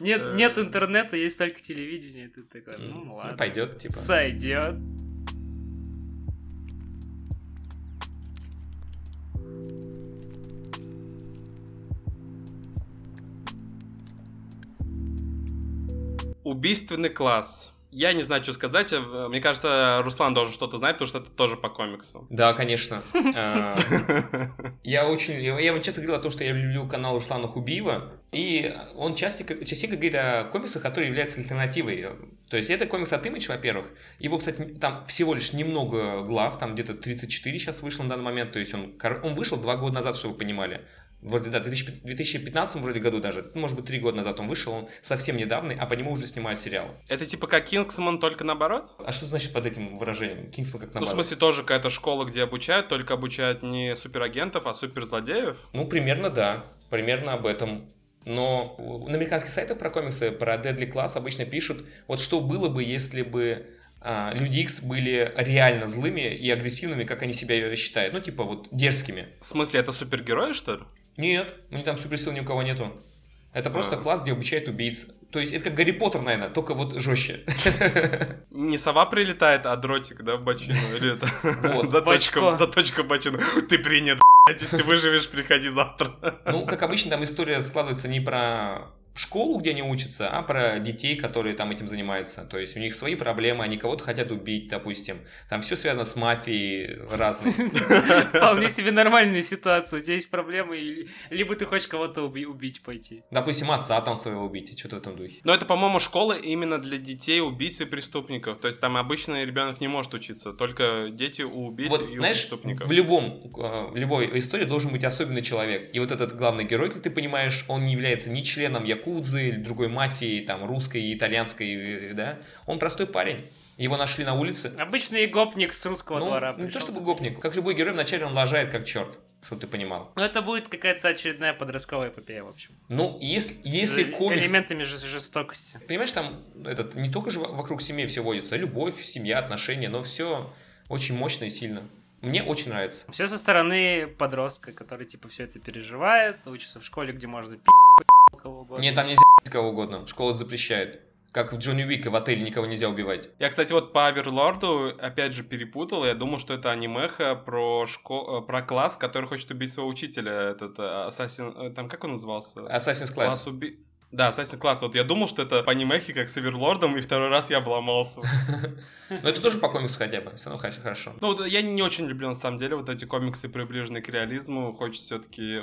Нет, нет интернета, есть только телевидение. Ты такой, Ну, ладно. Пойдет, типа. Сойдет. Убийственный класс. Я не знаю, что сказать. э, Мне кажется, Руслан должен что-то знать, потому что это тоже по комиксу. Да, конечно. А, Я очень, я я вам честно говорил о том, что я люблю канал Руслана Хубиева, и он частенько, частенько говорит о комиксах, которые являются альтернативой То есть это комикс от Image, во-первых. Его, кстати, там всего лишь немного глав, там где-то 34 сейчас вышло на данный момент. То есть он, он вышел два года назад, чтобы вы понимали. Вроде, да, в 2015 вроде году даже, ну, может быть, три года назад он вышел, он совсем недавний, а по нему уже снимают сериал. Это типа как Кингсман, только наоборот? А что значит под этим выражением? Кингсман как наоборот? Ну, в смысле, тоже какая-то школа, где обучают, только обучают не суперагентов, а суперзлодеев? Ну, примерно да, примерно об этом. Но на американских сайтах про комиксы, про Deadly Class обычно пишут, вот что было бы, если бы а, Люди Икс были реально злыми и агрессивными, как они себя считают. Ну, типа вот дерзкими. В смысле, это супергерои, что ли? Нет, у них там суперсил ни у кого нету. Это просто а. класс, где обучают убийц. То есть это как Гарри Поттер, наверное, только вот жестче. Не сова прилетает, а дротик, да, в бочину? Или это заточка в бочину. Ты принят, если ты выживешь, приходи завтра. Ну, как обычно, там история складывается не про школу, где они учатся, а про детей, которые там этим занимаются. То есть у них свои проблемы, они кого-то хотят убить, допустим. Там все связано с мафией разной. Вполне себе нормальная ситуация. У тебя есть проблемы, либо ты хочешь кого-то убить пойти. Допустим, отца там своего убить, что-то в этом духе. Но это, по-моему, школа именно для детей, убийц и преступников. То есть там обычный ребенок не может учиться, только дети у убийц вот, и знаешь, у преступников. В любом, э, в любой истории должен быть особенный человек. И вот этот главный герой, как ты понимаешь, он не является ни членом Якудзы, якудзы или другой мафии, там, русской, итальянской, да, он простой парень. Его нашли на улице. Обычный гопник с русского ну, двора. Не то чтобы гопник. Как любой герой, вначале он лажает как черт, чтобы ты понимал. Ну, это будет какая-то очередная подростковая эпопея, в общем. Ну, если, если с комикс... элементами жестокости. Понимаешь, там этот, не только же вокруг семьи все водится, любовь, семья, отношения, но все очень мощно и сильно. Мне очень нравится. Все со стороны подростка, который типа все это переживает, учится в школе, где можно пи*** кого угодно. Нет, там нельзя кого угодно. Школа запрещает. Как в Джонни Уике в отеле никого нельзя убивать. Я, кстати, вот по Аверлорду опять же перепутал. Я думал, что это анимеха про, шко... про класс, который хочет убить своего учителя. Этот Ассасин... Э, там как он назывался? Assassin's Class. Класс уби... Да, Assassin's Class. Вот я думал, что это по анимехе, как с Аверлордом, и второй раз я обломался. Но это тоже по комиксу хотя бы. Все равно хорошо. Ну, вот я не очень люблю, на самом деле, вот эти комиксы, приближенные к реализму. Хочется все-таки...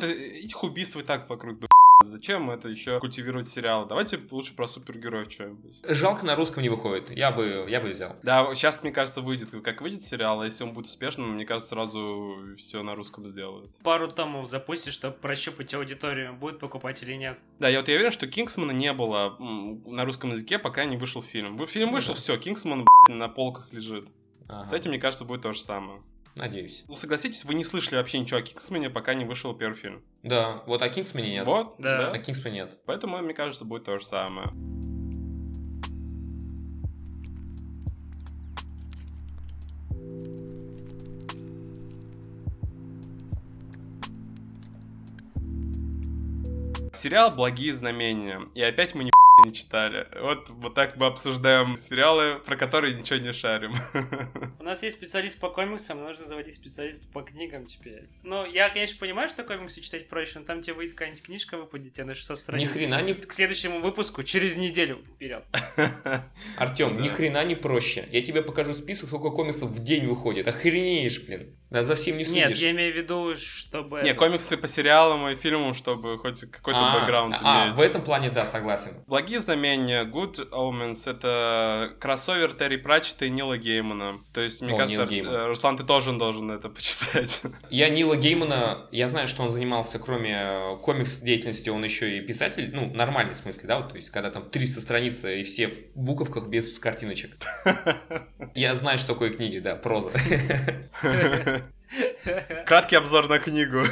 Этих убийств и так вокруг Зачем это еще культивировать сериалы? Давайте лучше про супергероев что-нибудь. Жалко, на русском не выходит. Я бы, я бы взял. Да, сейчас, мне кажется, выйдет, как выйдет сериал, а если он будет успешным, мне кажется, сразу все на русском сделают. Пару томов запустишь, чтобы прощупать аудиторию, будет покупать или нет. Да, я вот я уверен, что Кингсмана не было на русском языке, пока не вышел фильм. Фильм ну вышел, все, Кингсман на полках лежит. Ага. С этим, мне кажется, будет то же самое. Надеюсь. Ну, согласитесь, вы не слышали вообще ничего о Кингсмане, пока не вышел первый фильм. Да, вот о Кингсмане нет. Вот, да. да. О Кингсмане нет. Поэтому, мне кажется, будет то же самое. Сериал «Благие знамения». И опять мы не не читали. Вот, вот так мы обсуждаем сериалы, про которые ничего не шарим. У нас есть специалист по комиксам, нужно заводить специалиста по книгам теперь. Ну, я, конечно, понимаю, что комиксы читать проще, но там тебе выйдет какая-нибудь книжка, выпадет тебе на 600 страниц. Ни хрена не... К следующему выпуску через неделю вперед. Артем, ни хрена не проще. Я тебе покажу список, сколько комиксов в день выходит. Охренеешь, блин. Да, за всем не следишь. Нет, я имею в виду, чтобы... Не, комиксы по сериалам и фильмам, чтобы хоть какой-то а, бэкграунд а, иметь. в этом плане, да, согласен. Благие знамения, Good Omens, это кроссовер Терри Пратчета и Нила Геймана. То есть, мне О, кажется, Ар... Руслан, ты тоже должен это почитать. Я Нила Геймана, я знаю, что он занимался, кроме э, комикс деятельности, он еще и писатель, ну, нормальный в смысле, да, вот, то есть, когда там 300 страниц и все в буковках без картиночек. Я знаю, что такое книги, да, проза. Краткий обзор на книгу.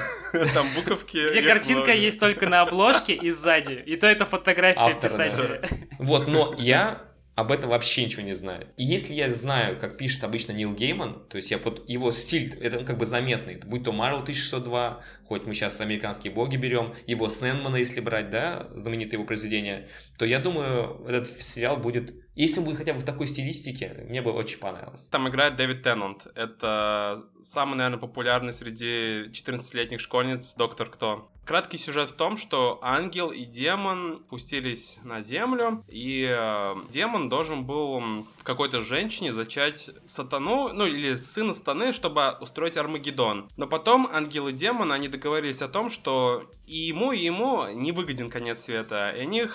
Там буковки. Где картинка есть только на обложке и сзади. И то это фотография Автора, писателя. Да. Вот, но я об этом вообще ничего не знаю. И если я знаю, как пишет обычно Нил Гейман, то есть я вот его стиль, это как бы заметный, будь то Marvel 1602, хоть мы сейчас американские боги берем, его Сэндмана, если брать, да, знаменитое его произведение, то я думаю, этот сериал будет если он будет хотя бы в такой стилистике, мне бы очень понравилось. Там играет Дэвид Теннант. Это самый, наверное, популярный среди 14-летних школьниц доктор Кто. Краткий сюжет в том, что ангел и демон пустились на землю, и э, демон должен был в какой-то женщине зачать сатану, ну или сына сатаны, чтобы устроить Армагеддон. Но потом ангел и демон, они договорились о том, что и ему, и ему не выгоден конец света, и они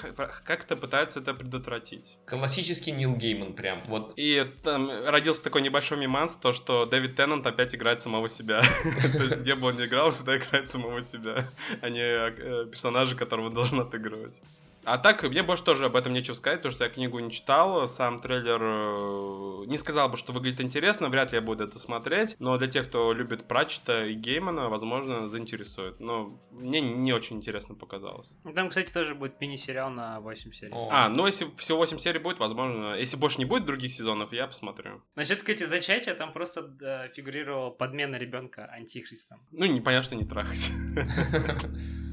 как-то пытаются это предотвратить. Классический классический Нил Гейман прям. Вот. И там родился такой небольшой миманс, то, что Дэвид Теннант опять играет самого себя. То есть, где бы он ни играл, всегда играет самого себя, а не э, персонажа, которого он должен отыгрывать. А так, мне больше тоже об этом нечего сказать, потому что я книгу не читал, сам трейлер э, не сказал бы, что выглядит интересно, вряд ли я буду это смотреть, но для тех, кто любит Пратчета и Геймана, возможно, заинтересует. Но мне не очень интересно показалось. Там, кстати, тоже будет мини-сериал на 8 серий. О. А, ну если всего 8 серий будет, возможно, если больше не будет других сезонов, я посмотрю. Насчет, кстати, зачатия, там просто фигурировала подмена ребенка антихристом. Ну, непонятно, что не трахать.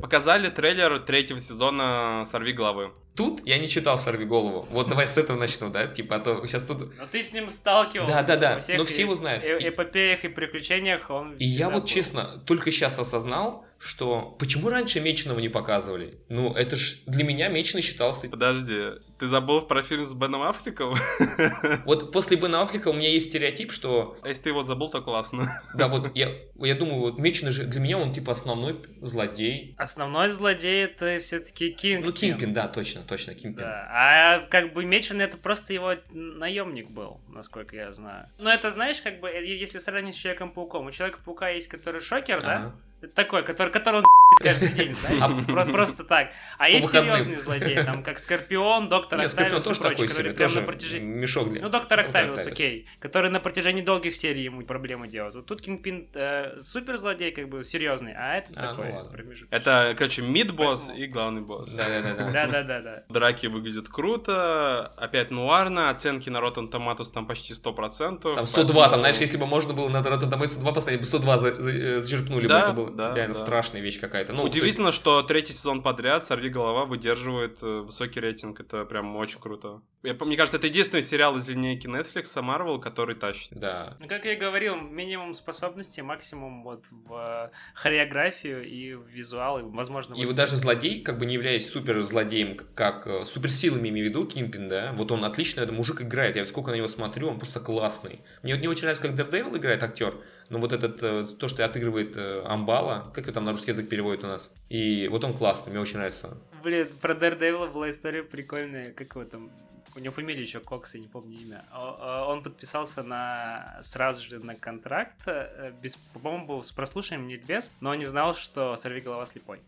Показали трейлер третьего сезона «Сорви головы». Тут я не читал «Сорви голову». Вот давай с этого начну, да? Типа, а то сейчас тут... Но ты с ним сталкивался. Да-да-да, во всех но все его знают. э- И- эпопеях и приключениях он И я вот был. честно только сейчас осознал, что почему раньше Меченого не показывали? Ну, это ж для меня Меченый считался... Подожди, ты забыл про фильм с Беном Аффлеком? Вот после Бена Аффлека у меня есть стереотип, что А если ты его забыл, то классно. Да, вот я, я думаю, вот Меченый же для меня он типа основной злодей. Основной злодей это все-таки Кингпин. Ну, Кингпин, да, точно, точно, Кингпин. Да. А как бы Меченый это просто его наемник был, насколько я знаю. Но это знаешь, как бы, если сравнить с Человеком-пауком, у Человека-паука есть который шокер, да? Такой, который, который он каждый день, знаешь, типа, про- просто так. А есть выходным. серьезный злодей, там, как Скорпион, Доктор Нет, Октавиус и прочие, которые себе, прям тоже на протяжении... мешок для... Ну, доктор Октавиус, окей. Который на протяжении долгих серий ему проблемы делает. Вот тут Кингпин э, супер злодей, как бы серьезный, а это А, ну такой промежуток. Это, короче, мид-босс и главный босс. Да-да-да. Драки выглядят круто, опять нуарно, оценки на Rotten Tomatoes там почти 100%. Там 102, там, знаешь, если бы можно было на Rotten Tomatoes 102 поставить, бы 102 за- за- э, зачерпнули бы, это было да, реально да. страшная вещь какая-то. Ну, Удивительно, что третий сезон подряд «Сорви голова» выдерживает э, высокий рейтинг. Это прям очень круто. Я, мне кажется, это единственный сериал из линейки Netflix, Marvel, который тащит. есть, да. Ну, как я и говорил, минимум способностей, максимум вот в э, хореографию и в визуал, и, возможно, И вот даже злодей, как бы не являясь супер злодеем, как э, суперсилами имею в виду, Кимпин, да, вот он отлично, этот мужик играет, я сколько на него смотрю, он просто классный. Мне вот не очень нравится, как Дердевил играет актер, но вот этот, э, то, что отыгрывает э, Амбала, как его там на русский язык переводят у нас, и вот он классный, мне очень нравится. Блин, про Daredevil была история прикольная, как его там... У него фамилия еще Кокс, я не помню имя. О- о- Он подписался на сразу же на контракт, э, без, по-моему, был с прослушиванием нет без, но он не знал, что сорви голова слепой.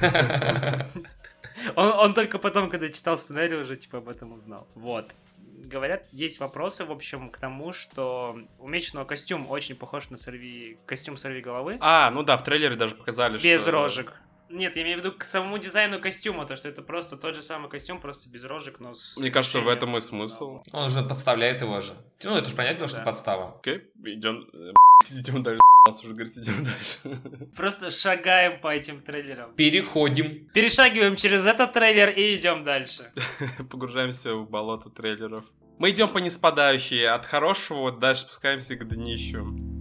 Он, он только потом, когда читал сценарий, уже типа об этом узнал. Вот. Говорят, есть вопросы, в общем, к тому, что у Меченого костюм очень похож на сорви... костюм сорви головы. А, ну да, в трейлере даже показали, Без что... рожек. Нет, я имею в виду к самому дизайну костюма, то, что это просто тот же самый костюм, просто без рожек, но с... Мне кажется, в этом и смысл. Он же подставляет его же. Ну, это же понятно, что Да. подстава. Окей, идем... э, Идем дальше. уже говорит, идем дальше. Просто шагаем по этим трейлерам. Переходим. Перешагиваем через этот трейлер и идем дальше. Погружаемся в болото трейлеров. Мы идем по неспадающей. От хорошего вот дальше спускаемся к днищу.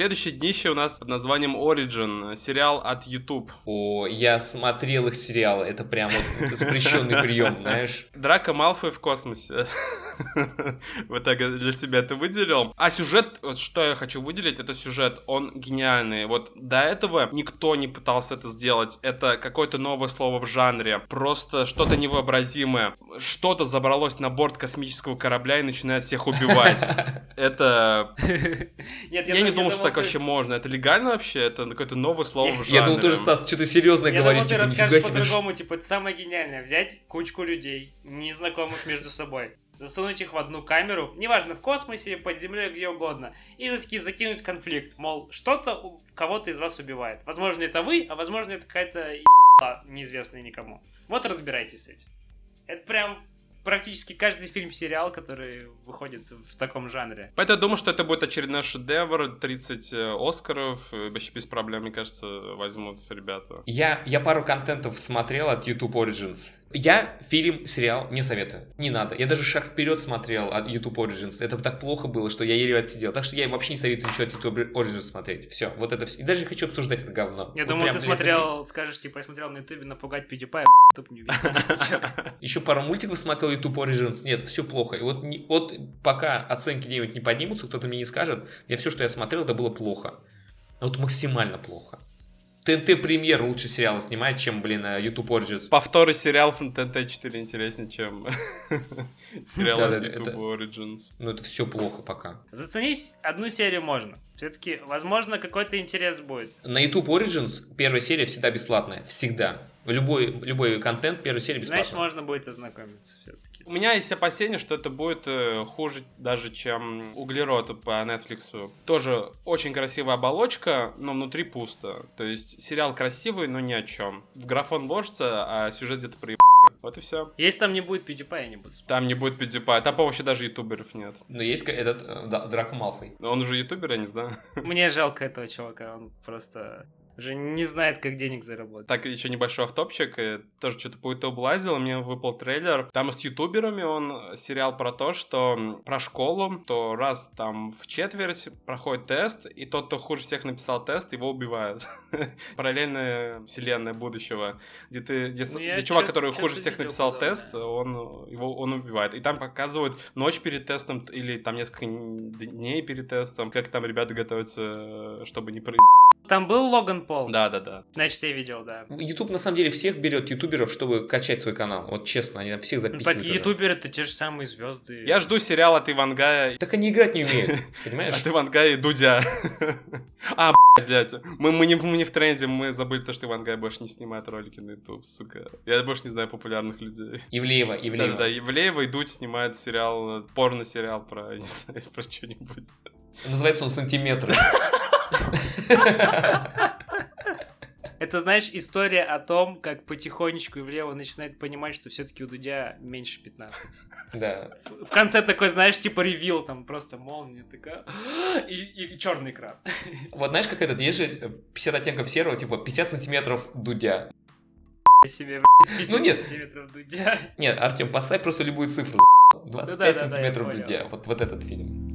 Следующее днище у нас под названием Origin, сериал от YouTube. О, я смотрел их сериалы, это прям вот запрещенный прием, знаешь. Драка Малфой в космосе. Вот так для себя это выделил. А сюжет, вот что я хочу выделить, это сюжет, он гениальный. Вот до этого никто не пытался это сделать. Это какое-то новое слово в жанре. Просто что-то невообразимое. Что-то забралось на борт космического корабля и начинает всех убивать. Это... Нет, Я не дум- думал, что так ты- вообще можно. Это легально вообще? Это какое-то новое слово в жанре. Я думал, тоже, Стас, что-то серьезное Я говорить. думал, ты типа, расскажешь по-другому, типа, это самое гениальное. Взять кучку людей, незнакомых между собой, засунуть их в одну камеру, неважно, в космосе, под землей, где угодно, и заски- закинуть конфликт. Мол, что-то кого-то из вас убивает. Возможно, это вы, а возможно, это какая-то неизвестная никому. Вот разбирайтесь с этим. Это прям практически каждый фильм-сериал, который выходит в таком жанре. Поэтому я думаю, что это будет очередной шедевр, 30 э, Оскаров, э, вообще без проблем, мне кажется, возьмут ребята. Я, я пару контентов смотрел от YouTube Origins, Я фильм, сериал не советую. Не надо. Я даже шаг вперед смотрел от YouTube Origins. Это так плохо было, что я еле отсидел. Так что я вообще не советую ничего от YouTube Origins смотреть. Все, вот это все. И даже не хочу обсуждать это говно. Я Вот думал, ты смотрел, скажешь, типа, я смотрел на ютубе напугать PewDiePie, тут не увидел. Еще пару мультиков смотрел YouTube Origins. Нет, все плохо. И вот, не- вот пока оценки где-нибудь не поднимутся, кто-то мне не скажет, я все, что я смотрел, это было плохо. Вот максимально плохо. ТНТ Премьер лучше сериалы снимает, чем, блин, э, YouTube Origins. Повторы сериалов на ТНТ-4 интереснее, чем сериал от YouTube это- Origins. Ну, это все плохо пока. Заценить одну серию можно. Все-таки, возможно, какой-то интерес будет. На YouTube Origins первая серия всегда бесплатная. Всегда. Любой, любой контент первой серии бесплатный. Значит, можно будет ознакомиться все-таки. У меня есть опасение, что это будет э, хуже даже, чем Углерод по Netflix. Тоже очень красивая оболочка, но внутри пусто. То есть сериал красивый, но ни о чем. В графон вложится, а сюжет где-то проеб... Вот и все. Если там не будет PewDiePie, я не буду смотреть. Там не будет PewDiePie. Там, по-моему, вообще даже ютуберов нет. Но есть этот э, да, Драко Малфой. Он уже ютубер, я не знаю. Мне жалко этого чувака, он просто уже не знает, как денег заработать. Так, еще небольшой автопчик. э, Тоже что-то по ютубу лазил, мне выпал трейлер. Там с ютуберами он сериал про то, что про школу, то раз там в четверть проходит тест, и тот, кто хуже всех написал тест, его убивают. Параллельная вселенная будущего, где ты, где, Ну, где чувак, который хуже всех написал подобное. тест, он его он убивает. И там показывают ночь перед тестом или там несколько дней перед тестом, как там ребята готовятся, чтобы не про... Там был Логан Пол? Да-да-да. Значит, я видел, да. YouTube на самом деле всех берет ютуберов, чтобы качать свой канал. Вот честно, они там всех Ну, запихивают. так уже. ютуберы это те же самые звезды. Я жду сериал от Ивангая Так они играть не умеют, понимаешь? От Ивангая и Дудя. А, блядь, дядя. Мы, мы, не, мы не в тренде, мы забыли то, что Ивангай больше не снимает ролики на YouTube, сука. Я больше не знаю популярных людей. Ивлеева, Ивлеева. Да-да-да, Евлеева и Дудь снимают сериал, порно-сериал про, не знаю, про что-нибудь. Называется он «Сантиметры». Это, знаешь, история о том, как потихонечку Ивлеева начинает понимать, что все-таки у Дудя меньше 15. Да. В в конце такой, знаешь, типа ревил, там просто молния такая, и, и черный экран. Вот знаешь, как этот, есть же э, 50 оттенков серого, типа 50 сантиметров дудя. Себе, Ну нет. сантиметров Дудя. Нет, Артем, поставь просто любую цифру. 25 Да-да-да, я сантиметров дудя. Вот, вот этот фильм.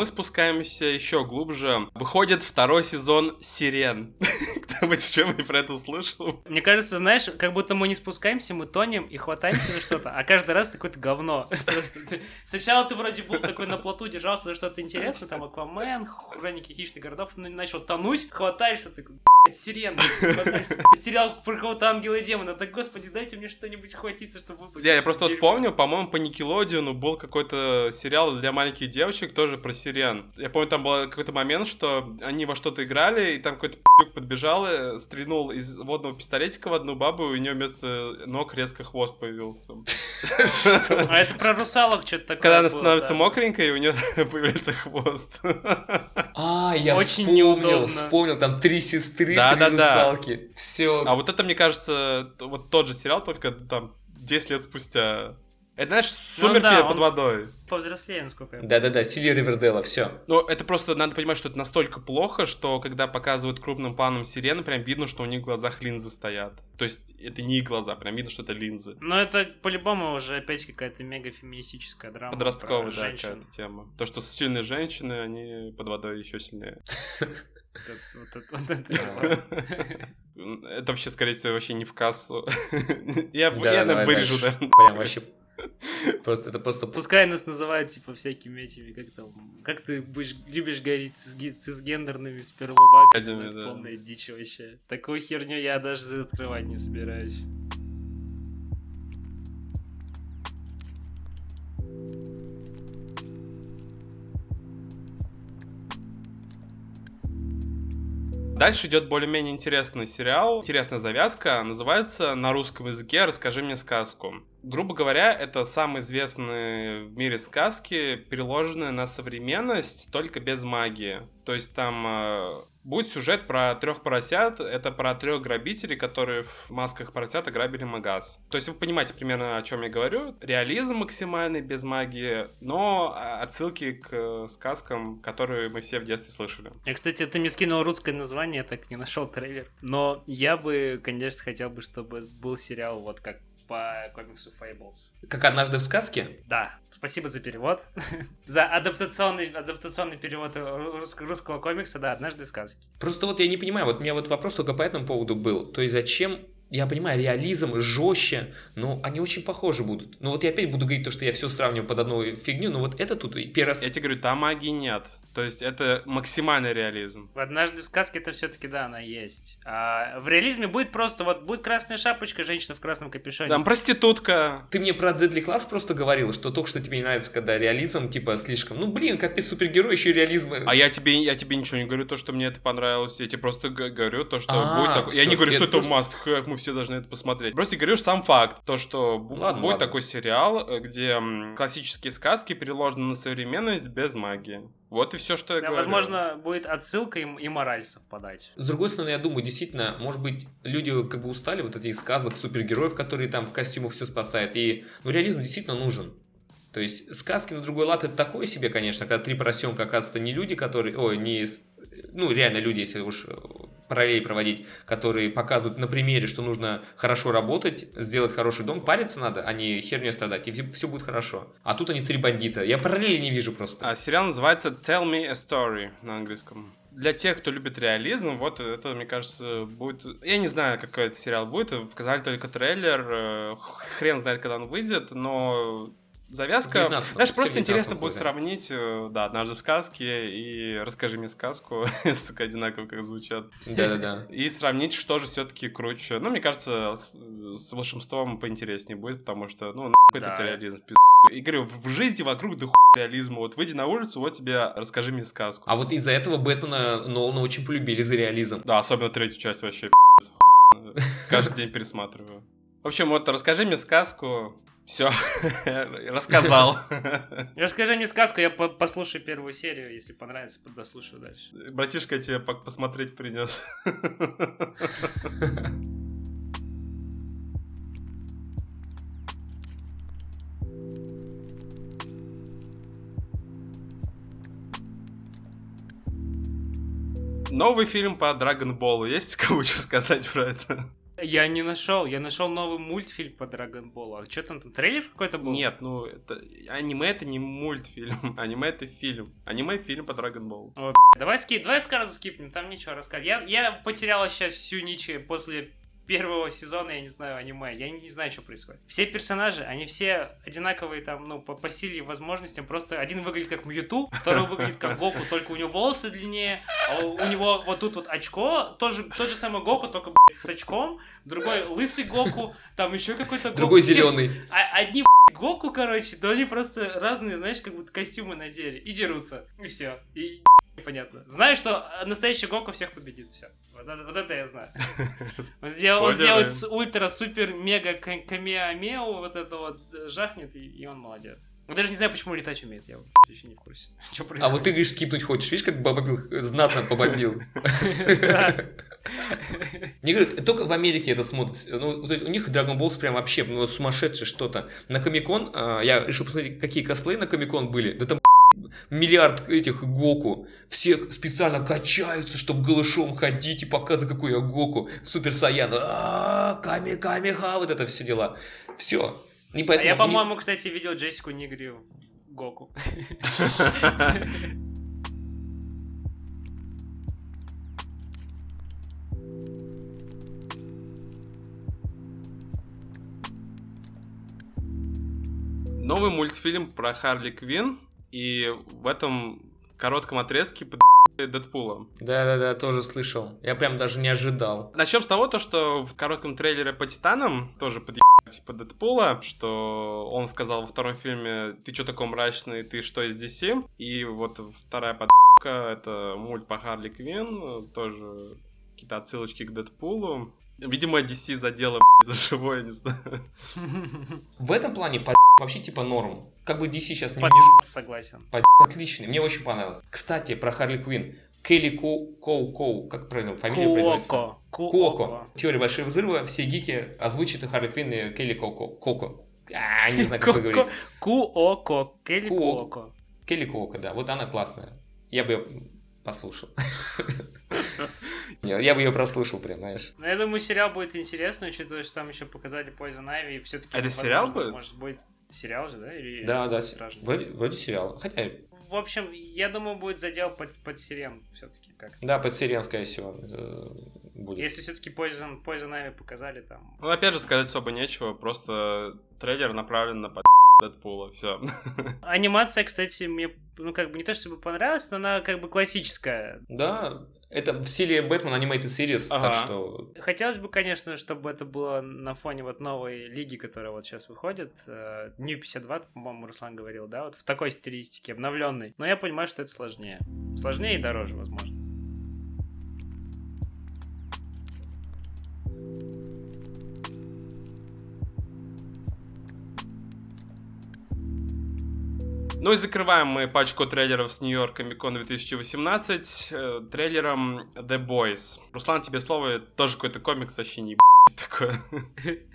Мы спускаемся еще глубже. Выходит второй сезон «Сирен». Кто-нибудь что-нибудь про это слышал? Мне кажется, знаешь, как будто мы не спускаемся, мы тонем и хватаемся за что-то, а каждый раз какое-то говно. Просто ты- Сначала ты вроде был такой на плоту, держался за что-то интересное, там Аквамен, Хроники хищных городов, ну, начал тонуть, хватаешься, «Блядь, сирен, хватаешься. Сериал про кого-то ангела и демона, так, господи, дайте мне что-нибудь хватиться, чтобы выплатить. Я, я просто вот помню, по-моему, по Никелодиону был какой-то сериал для маленьких девочек, тоже про сирен. Я помню, там был какой-то момент, что они во что-то играли, и там какой-то пи***к подбежал, и стрельнул из водного пистолетика в одну бабу, и у нее вместо ног резко хвост появился. А это про русалок что-то такое Когда она становится мокренькой, и у нее появляется хвост. А, я Очень вспомнил, неудобно. вспомнил, там три сестры, Да, три да, да. русалки. Все. А вот это, мне кажется, вот тот же сериал, только там 10 лет спустя. Это, знаешь, сумерки да, под он- водой. Повзрослее, насколько я Да-да-да, в стиле Ривердела, все. Ну, это просто надо понимать, что это настолько плохо, что когда показывают крупным планом сирены, прям видно, что у них в глазах линзы стоят. То есть это не их глаза, прям видно, что это линзы. Но это по-любому уже опять какая-то мега феминистическая драма. Подростковая, про да, женщин. какая-то тема. То, что сильные женщины, они под водой еще сильнее. Вот это- вот это типа. Это вообще, скорее всего, вообще не в кассу. Я, Да, я вырежу, да. Прям вообще... Просто, это просто... Пускай нас называют, типа, всякими этими, как там, как ты будешь, любишь говорить цисгендерными спермобаками, это да. полная дичь вообще. Такую херню я даже открывать не собираюсь. Дальше идет более-менее интересный сериал, интересная завязка, называется на русском языке «Расскажи мне сказку». Грубо говоря, это самые известные в мире сказки, переложенные на современность, только без магии. То есть там э, Будет сюжет про трех поросят. Это про трех грабителей, которые в масках поросят ограбили магаз. То есть вы понимаете примерно, о чем я говорю. Реализм максимальный, без магии, но отсылки к э, сказкам, которые мы все в детстве слышали. Я, кстати, ты мне скинул русское название, я так не нашел трейлер. Но я бы, конечно, хотел бы, чтобы был сериал вот как по комиксу Fables. Как однажды в сказке? Да. Спасибо за перевод. за адаптационный, адаптационный перевод рус- русского комикса, да, однажды в сказке. Просто вот я не понимаю, вот у меня вот вопрос только по этому поводу был. То есть зачем я понимаю, реализм жестче, но они очень похожи будут. Но вот я опять буду говорить то, что я все сравниваю под одну фигню, но вот это тут первый раз... Я тебе говорю, там магии нет. То есть это максимальный реализм. Однажды в сказке это все-таки, да, она есть. А в реализме будет просто, вот будет красная шапочка, женщина в красном капюшоне. Там проститутка. Ты мне про Deadly Class просто говорил, что только что тебе не нравится, когда реализм, типа, слишком... Ну, блин, капец, супергерой, еще и реализм. А я тебе, я тебе ничего не говорю, то, что мне это понравилось. Я тебе просто говорю то, что а, будет такой... Я не говорю, что это must have, мы все должны это посмотреть. Просто говорю сам факт, то, что ладно, будет ладно. такой сериал, э, где классические сказки переложены на современность без магии. Вот и все, что я да, говорю. Возможно, будет отсылка и, и мораль совпадать. С другой стороны, я думаю, действительно, может быть, люди как бы устали вот этих сказок, супергероев, которые там в костюмах все спасают. И ну, реализм действительно нужен. То есть сказки на другой лад это такое себе, конечно, когда три поросенка, оказывается, не люди, которые... Ой, не... Ну, реально люди, если уж параллель проводить, которые показывают на примере, что нужно хорошо работать, сделать хороший дом, париться надо, а не херню страдать, и все будет хорошо. А тут они три бандита. Я параллели не вижу просто. А сериал называется Tell Me a Story на английском для тех, кто любит реализм, вот это, мне кажется, будет... Я не знаю, какой это сериал будет, показали только трейлер, э, хрен знает, когда он выйдет, но завязка. Знаешь, просто интересно будет сравнить, э, да, однажды в сказке и расскажи мне сказку, сука, одинаково как звучат. Да-да-да. И сравнить, что же все-таки круче. Ну, мне кажется, с, с волшебством поинтереснее будет, потому что, ну, нахуй да. это реализм, пиз... И говорю, в жизни вокруг да реализма. Вот выйди на улицу, вот тебе расскажи мне сказку. А вот из-за этого Бэтмена Нолана очень полюбили за реализм. Да, особенно третью часть вообще Каждый день пересматриваю. В общем, вот расскажи мне сказку, все, рассказал. Расскажи мне сказку, я послушаю первую серию, если понравится, дослушаю дальше. Братишка тебе посмотреть принес. Новый фильм по Ball. Есть кому что сказать про это? Я не нашел, я нашел новый мультфильм по Драгонболу. А что там, там трейлер какой-то был? Нет, ну это аниме это не мультфильм, аниме это фильм. Аниме фильм по Драгонболу. Давай скип, давай сразу скипнем, там ничего рассказать. Я, я потерял сейчас всю ничь после первого сезона, я не знаю, аниме, я не, знаю, что происходит. Все персонажи, они все одинаковые там, ну, по, по силе и возможностям, просто один выглядит как Мьюту, второй выглядит как Гоку, только у него волосы длиннее, а у, у него вот тут вот очко, тоже, тот же самый Гоку, только, блядь, с очком, другой лысый Гоку, там еще какой-то Гоку. Другой зеленый. А, одни, блядь, Гоку, короче, но они просто разные, знаешь, как будто костюмы надели и дерутся, и все. И Понятно. Знаю, что настоящий Гоку всех победит. Все. Вот, это, я знаю. Он, сделает ультра супер мега камео, вот это вот э, жахнет, и, он молодец. Я даже не знаю, почему летать умеет, я вообще не в курсе. А вот ты говоришь, скипнуть хочешь, видишь, как Бабабил знатно побомбил. Не говорю, только в Америке это смотрится. Ну, то есть у них Dragon Balls прям вообще ну, сумасшедшее что-то. На Комикон, а, я решил посмотреть, какие косплеи на Комикон были. Да там миллиард этих Гоку. Все специально качаются, чтобы голышом ходить и показывать, какой я Гоку. Супер Саян. Ками, Ками, Ха, вот это все дела. Все. Не поэтому, а я, по-моему, не... кстати, видел Джессику Нигри в Гоку. Новый мультфильм про Харли Квин и в этом коротком отрезке под Дэдпула. Да-да-да, тоже слышал. Я прям даже не ожидал. Начнем с того, то, что в коротком трейлере по Титанам тоже под типа Дэдпула, что он сказал во втором фильме «Ты чё такой мрачный, ты что из DC?» И вот вторая подъебка — это мульт по Харли Квин, тоже какие-то отсылочки к Дэдпулу. Видимо, DC задела за живое, не знаю. В этом плане под вообще типа норм. Как бы DC сейчас не... Под... Согласен. Под... Отличный, мне очень понравилось. Кстати, про Харли Квин. Келли Коу, Коу, Коу, как правильно фамилия произносится? Куоко. Коко. Теория большого взрыва, все гики озвучит и Харли Квинн и Келли Коко. Коко. А, не знаю, как вы говорите. Куоко. Келли Куоко. Келли Коко, да, вот она классная. Я бы ее послушал. Я я бы ее прослушал прям, знаешь. Ну, я думаю, сериал будет интересный, учитывая, что там еще показали Poison Ivy, и все-таки... Это сериал будет? Может быть, сериал же, да? Или Да, да, вроде, вроде сериал. Хотя, В общем, я думаю, будет задел под, под сирен все-таки как да, под сериал, скорее всего, э, будет. Если все-таки Poison, Poison Ivy показали там... Ну, опять же, сказать особо нечего, просто трейлер направлен на под Дэдпула, все. Анимация, кстати, мне, ну, как бы не то чтобы понравилась, но она как бы классическая. Да, это в стиле Бэтмен Animated Series, так Ага. что... Хотелось бы, конечно, чтобы это было на фоне вот новой лиги, которая вот сейчас выходит. э, New 52, по-моему, Руслан говорил, да, вот в такой стилистике, обновленной. Но я понимаю, что это сложнее. Сложнее и дороже, возможно. Ну и закрываем мы пачку трейлеров с Нью-Йорк Комикон 2018 э, трейлером The Boys. Руслан, тебе слово, тоже какой-то комикс, вообще не такое.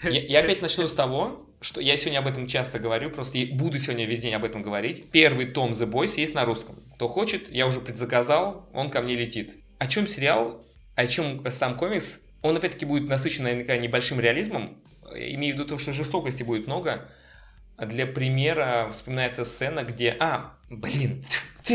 Я, я опять начну с того, что я сегодня об этом часто говорю, просто буду сегодня весь день об этом говорить. Первый том The Boys есть на русском. Кто хочет, я уже предзаказал, он ко мне летит. О чем сериал, о чем сам комикс, он опять-таки будет насыщен наверняка небольшим реализмом, имею в виду то, что жестокости будет много. Для примера вспоминается сцена, где... А, блин.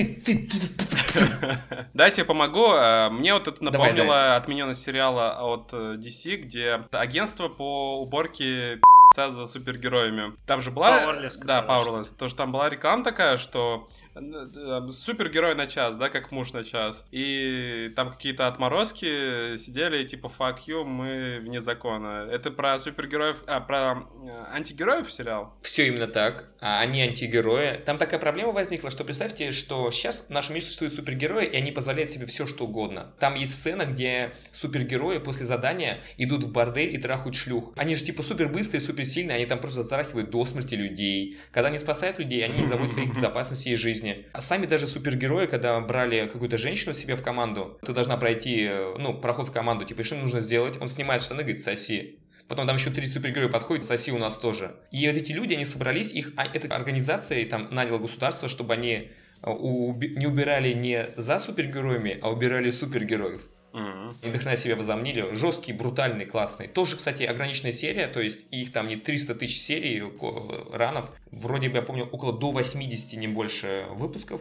Дайте я помогу. Э, Мне вот это Давай, напомнило отмененность сериала от э, DC, где агентство по уборке за супергероями. Там же была... Powerless, Да, Powerless. То, что там была реклама такая, что супергерой на час, да, как муж на час. И там какие-то отморозки сидели, типа, fuck you, мы вне закона. Это про супергероев... А, про э, антигероев сериал? Все именно так. А Они антигерои. Там такая проблема возникла, что представьте, что сейчас в нашем мире существуют супергерои, и они позволяют себе все, что угодно. Там есть сцена, где супергерои после задания идут в бордель и трахают шлюх. Они же типа супер быстрые, супер сильные, они там просто затрахивают до смерти людей. Когда они спасают людей, они не заботятся о их безопасности и жизни. А сами даже супергерои, когда брали какую-то женщину себе в команду, ты должна пройти, э, ну, проход в команду, типа, и что нужно сделать? Он снимает штаны, говорит, соси. Потом там еще три супергероя подходят, соси у нас тоже. И вот эти люди, они собрались, их, а, эта организация там наняла государство, чтобы они э, уби- не убирали не за супергероями, а убирали супергероев. Мгм. И хрена себя возомнили. Жесткий, брутальный, классный. Тоже, кстати, ограниченная серия, то есть их там не 300 тысяч серий ко- ранов. Вроде бы, я помню, около до 80, не больше выпусков.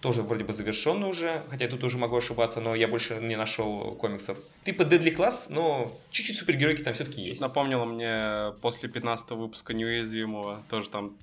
Тоже вроде бы завершенный уже, хотя тут уже могу ошибаться, но я больше не нашел комиксов. Типа Deadly Class, но чуть-чуть супергеройки там все-таки есть. Напомнило мне после 15 выпуска Неуязвимого, тоже там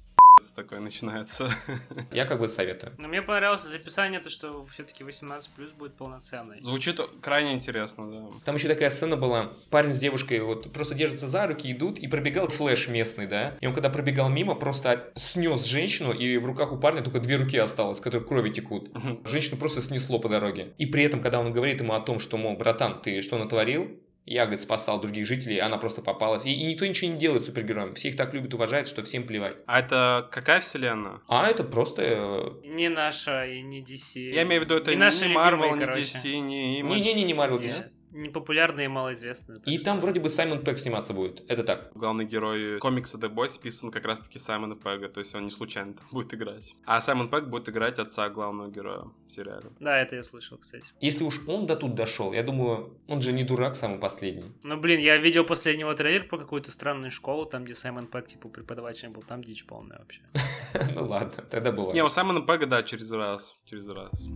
такой начинается. Я как бы советую. Но мне понравилось из описания то, что все-таки 18 плюс будет полноценный. Звучит крайне интересно, да. Там еще такая сцена была. Парень с девушкой вот просто держатся за руки, идут, и пробегал флэш местный, да. И он когда пробегал мимо, просто снес женщину, и в руках у парня только две руки осталось, которые крови текут. Женщину просто снесло по дороге. И при этом, когда он говорит ему о том, что, мол, братан, ты что натворил? Я, говорит, спасал других жителей, она просто попалась. И, и никто ничего не делает супергероем. Все их так любят, уважают, что всем плевать. А это какая вселенная? А это просто... э, Не наша и не DC. Я имею в виду, это не не Marvel, любимые, не короче. DC, не Image. Не-не-не, не Marvel DC. Непопулярные и малоизвестные. И что- там вроде бы Саймон Пэк сниматься будет. Это так. Главный герой комикса The Boys писан как раз-таки Саймона Пэга, то есть он не случайно там будет играть. А Саймон Пэг будет играть отца главного героя в сериале. Да, это я слышал, кстати. Если уж он до тут дошел, я думаю, он же не дурак самый последний. Ну, блин, я видел последнего трейлер по какую-то странную школу, там, где Саймон Пэк, типа, преподавателем был, там дичь полная вообще. Ну ладно, тогда было. Не, у Саймона Пэга, да, через раз. Через раз.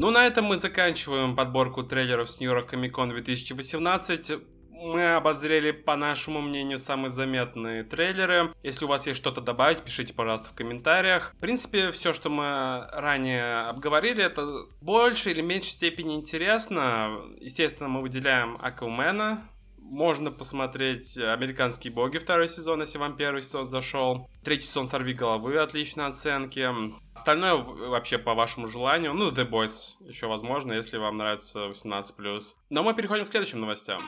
Ну, на этом мы заканчиваем подборку трейлеров с Нью-Йорк Комикон 2018. Мы обозрели, по нашему мнению, самые заметные трейлеры. Если у вас есть что-то добавить, пишите, пожалуйста, в комментариях. В принципе, все, что мы ранее обговорили, это в большей или меньшей степени интересно. Естественно, мы выделяем Аквамена. Можно посмотреть «Американские боги» второй сезон, если вам первый сезон зашел. Третий сезон «Сорви головы» отличные оценки. Остальное вообще по вашему желанию. Ну, The Boys еще возможно, если вам нравится 18+. Но мы переходим к следующим новостям.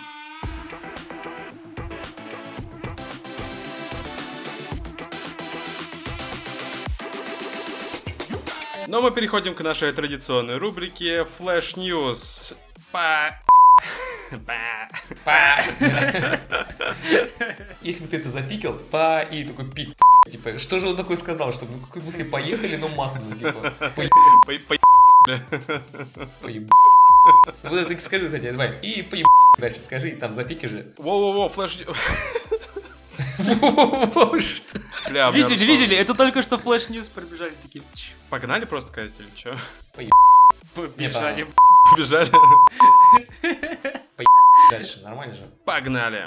Но мы переходим к нашей традиционной рубрике Flash News. Па... Па... Если бы ты это запикал, па и такой пик. Типа, что же он такое сказал, чтобы ну какой мысли поехали, но махнули, типа. По... Поеб... Вот это скажи, кстати, давай. И поеб... Дальше скажи, там запики же. Воу-воу-воу, флеш... Бля, видели, видели? Это только что флеш ньюс пробежали такие. Погнали просто сказать или что? Побежали. Побежали. Дальше, нормально же. Погнали.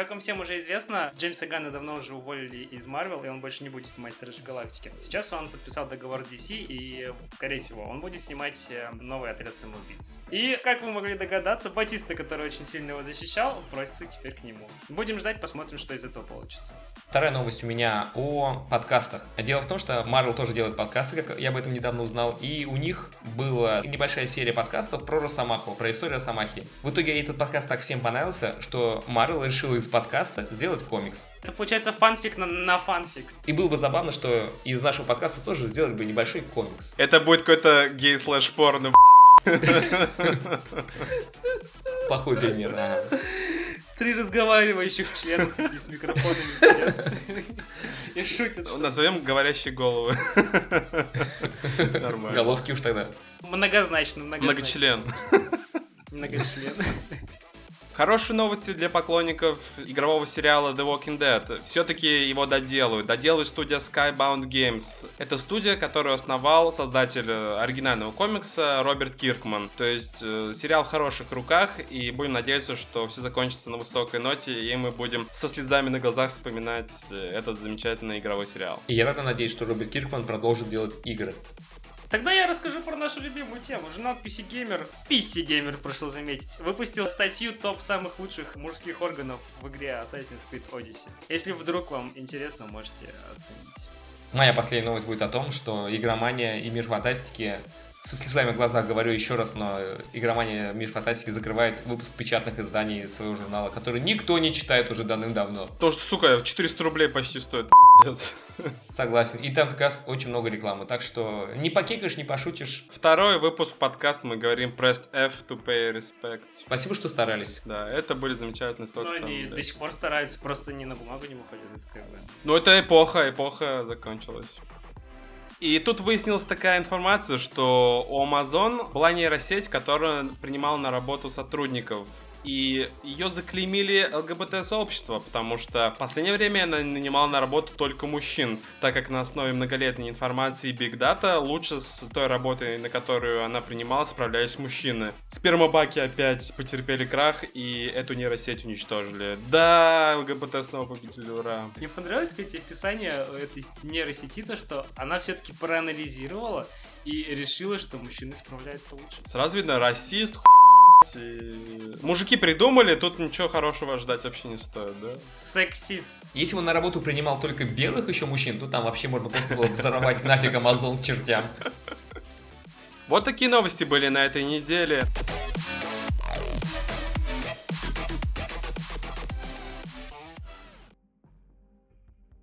Как вам всем уже известно, Джеймса Ганна давно уже уволили из Марвел, и он больше не будет снимать Стражи Галактики. Сейчас он подписал договор с DC, и, скорее всего, он будет снимать э, новый отряд самоубийц. И, как вы могли догадаться, Батиста, который очень сильно его защищал, просится теперь к нему. Будем ждать, посмотрим, что из этого получится. Вторая новость у меня о подкастах. Дело в том, что Marvel тоже делает подкасты, как я об этом недавно узнал, и у них была небольшая серия подкастов про Росомаху, про историю Росомахи. В итоге этот подкаст так всем понравился, что Marvel решил из подкаста сделать комикс. Это получается фанфик на, на фанфик. И было бы забавно, что из нашего подкаста тоже сделать бы небольшой комикс. Это будет какой-то гей слэш порно. Плохой пример, ага. Три разговаривающих члена с микрофонами сидят и шутят. Назовем говорящие головы. Нормально. Головки уж тогда. Многозначно, многочлен. Многочлен. Многочлен. Хорошие новости для поклонников игрового сериала The Walking Dead. Все-таки его доделают. Доделает студия Skybound Games. Это студия, которую основал создатель э, оригинального комикса Роберт Киркман. То есть э, сериал в хороших руках, и будем надеяться, что все закончится на высокой ноте, и мы будем со слезами на глазах вспоминать э, этот замечательный игровой сериал. И я рада надеюсь, что Роберт Киркман продолжит делать игры. Тогда я расскажу про нашу любимую тему. Жена PC Gamer, PC Gamer, прошу заметить, выпустил статью топ самых лучших мужских органов в игре Assassin's Creed Odyssey. Если вдруг вам интересно, можете оценить. Моя последняя новость будет о том, что игромания и мир фантастики со слезами в глазах говорю еще раз, но игромания Мир Фантастики закрывает выпуск печатных изданий своего журнала, который никто не читает уже давным-давно. То, что, сука, 400 рублей почти стоит. Согласен. И там как раз очень много рекламы, так что не покекаешь, не пошутишь. Второй выпуск подкаста мы говорим press F to pay respect. Спасибо, что старались. Да, это были замечательные сколько Но они до сих пор стараются, просто не на бумагу не выходят. Как бы. Ну это эпоха, эпоха закончилась. И тут выяснилась такая информация, что у Amazon была нейросеть, которая принимала на работу сотрудников и ее заклеймили ЛГБТ-сообщество, потому что в последнее время она нанимала на работу только мужчин, так как на основе многолетней информации Big Data лучше с той работой, на которую она принимала, справлялись мужчины. Спермобаки опять потерпели крах, и эту нейросеть уничтожили. Да, ЛГБТ снова победили, ура. Мне понравилось, кстати, описание этой нейросети, то, что она все-таки проанализировала и решила, что мужчины справляются лучше. Сразу видно, расист, Мужики придумали, тут ничего хорошего ждать вообще не стоит, да? Сексист. Если он на работу принимал только белых еще мужчин, то там вообще можно просто было взорвать нафиг Амазон к чертям. Вот такие новости были на этой неделе.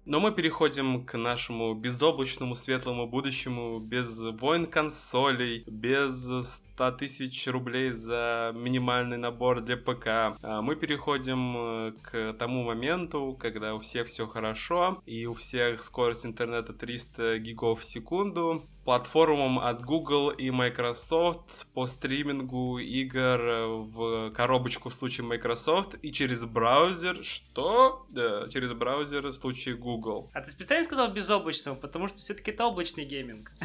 Но мы переходим к нашему безоблачному светлому будущему, без войн консолей, без 100 тысяч рублей за минимальный набор для ПК. А мы переходим э, к тому моменту, когда у всех все хорошо, и у всех скорость интернета 300 гигов в секунду, платформам от Google и Microsoft по стримингу игр в коробочку в случае Microsoft и через браузер, что? Да, через браузер в случае Google. А ты специально сказал безоблачного, потому что все-таки это облачный гейминг.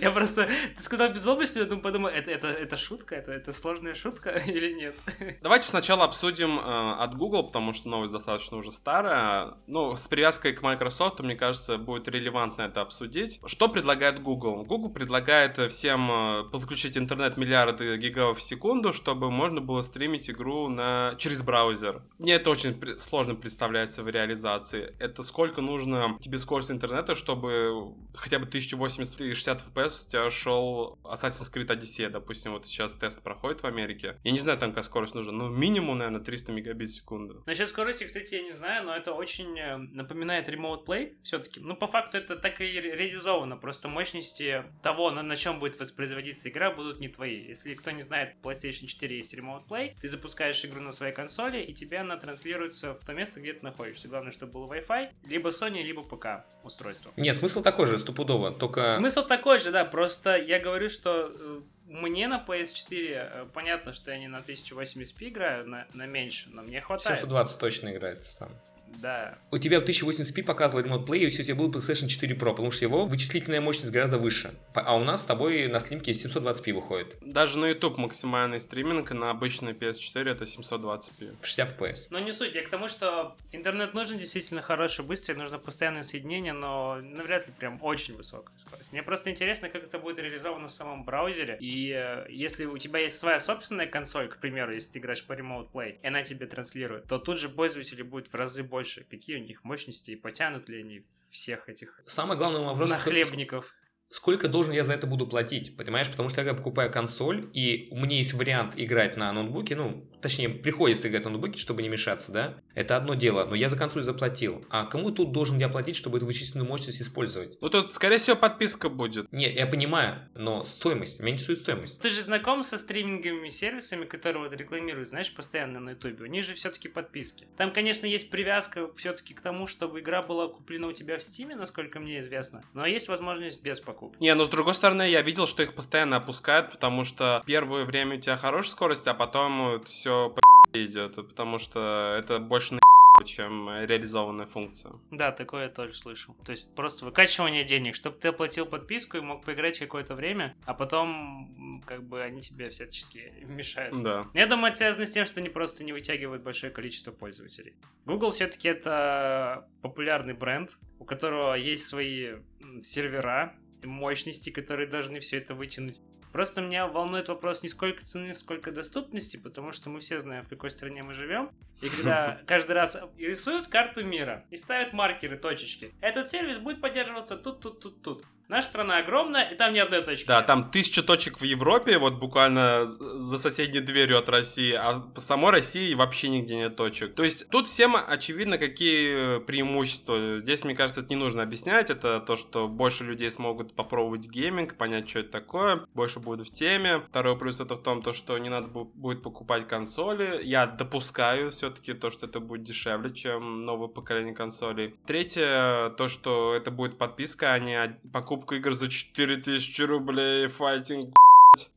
Я просто... Ты сказал безоблачный, я думаю, подумал, это, это, это шутка? Это, это сложная шутка или нет? Давайте сначала обсудим э, от Google, потому что новость достаточно уже старая. Ну, с привязкой к Microsoft, мне кажется, будет релевантно это обсудить обсудить. Что предлагает Google? Google предлагает всем э, подключить интернет миллиарды гигабайт в секунду, чтобы можно было стримить игру на... через браузер. Мне это очень сложно представляется в реализации. Это сколько нужно тебе скорость интернета, чтобы хотя бы 1080 и 60 FPS у тебя шел Assassin's Creed Odyssey, допустим, вот сейчас тест проходит в Америке. Я не знаю, там какая скорость нужна, ну минимум, наверное, 300 мегабит в секунду. Насчет скорости, кстати, я не знаю, но это очень э, напоминает Remote Play все-таки. Ну, по факту это так и реализовано, просто мощности того, на, на чем будет воспроизводиться игра, будут не твои. Если кто не знает, PlayStation 4 есть Remote Play, ты запускаешь игру на своей консоли, и тебе она транслируется в то место, где ты находишься. Главное, чтобы был Wi-Fi, либо Sony, либо ПК устройство. Нет, смысл такой же, стопудово, только... Смысл такой же, да, просто я говорю, что э, мне на PS4 э, понятно, что я не на 1080p играю, на, на меньше, но мне хватает. 720 точно играется там. Да. У тебя 1080p показывал Remote Play, если у тебя был PlayStation 4 Pro, потому что его вычислительная мощность гораздо выше. А у нас с тобой на слимке 720p выходит. Даже на YouTube максимальный стриминг на обычной PS4 это 720p. 60 FPS. Но не суть, я к тому, что интернет нужен действительно хороший, быстрый, нужно постоянное соединение, но навряд ли прям очень высокая скорость. Мне просто интересно, как это будет реализовано в самом браузере, и э, если у тебя есть своя собственная консоль, к примеру, если ты играешь по Remote Play, и она тебе транслирует, то тут же пользователи будет в разы больше больше, какие у них мощности и потянут ли они всех этих Самый главный вопрос... Нахлебников сколько должен я за это буду платить, понимаешь? Потому что я покупаю консоль, и у меня есть вариант играть на ноутбуке, ну, точнее, приходится играть на ноутбуке, чтобы не мешаться, да? Это одно дело, но я за консоль заплатил. А кому тут должен я платить, чтобы эту вычислительную мощность использовать? Ну, тут, скорее всего, подписка будет. Не, я понимаю, но стоимость, меня интересует стоимость. Ты же знаком со стриминговыми сервисами, которые вот рекламируют, знаешь, постоянно на ютубе. У них же все-таки подписки. Там, конечно, есть привязка все-таки к тому, чтобы игра была куплена у тебя в стиме, насколько мне известно, но есть возможность без покупки. Не, но с другой стороны, я видел, что их постоянно опускают, потому что первое время у тебя хорошая скорость, а потом все по идет, потому что это больше на чем реализованная функция. Да, такое я тоже слышал. То есть просто выкачивание денег, чтобы ты оплатил подписку и мог поиграть какое-то время, а потом как бы они тебе всячески мешают. Да. Я думаю, это связано с тем, что они просто не вытягивают большое количество пользователей. Google все-таки это популярный бренд, у которого есть свои сервера, мощности, которые должны все это вытянуть. Просто меня волнует вопрос не сколько цены, сколько доступности, потому что мы все знаем, в какой стране мы живем. И когда каждый раз рисуют карту мира и ставят маркеры, точечки, этот сервис будет поддерживаться тут, тут, тут, тут. Наша страна огромная, и там ни одной точки. Да, нет. там тысяча точек в Европе, вот буквально за соседней дверью от России, а по самой России вообще нигде нет точек. То есть тут всем очевидно, какие преимущества. Здесь, мне кажется, это не нужно объяснять. Это то, что больше людей смогут попробовать гейминг, понять, что это такое, больше будут в теме. Второй плюс это в том, то, что не надо будет покупать консоли. Я допускаю все-таки то, что это будет дешевле, чем новое поколение консолей. Третье, то, что это будет подписка, а не покупка игр за 4000 рублей, файтинг,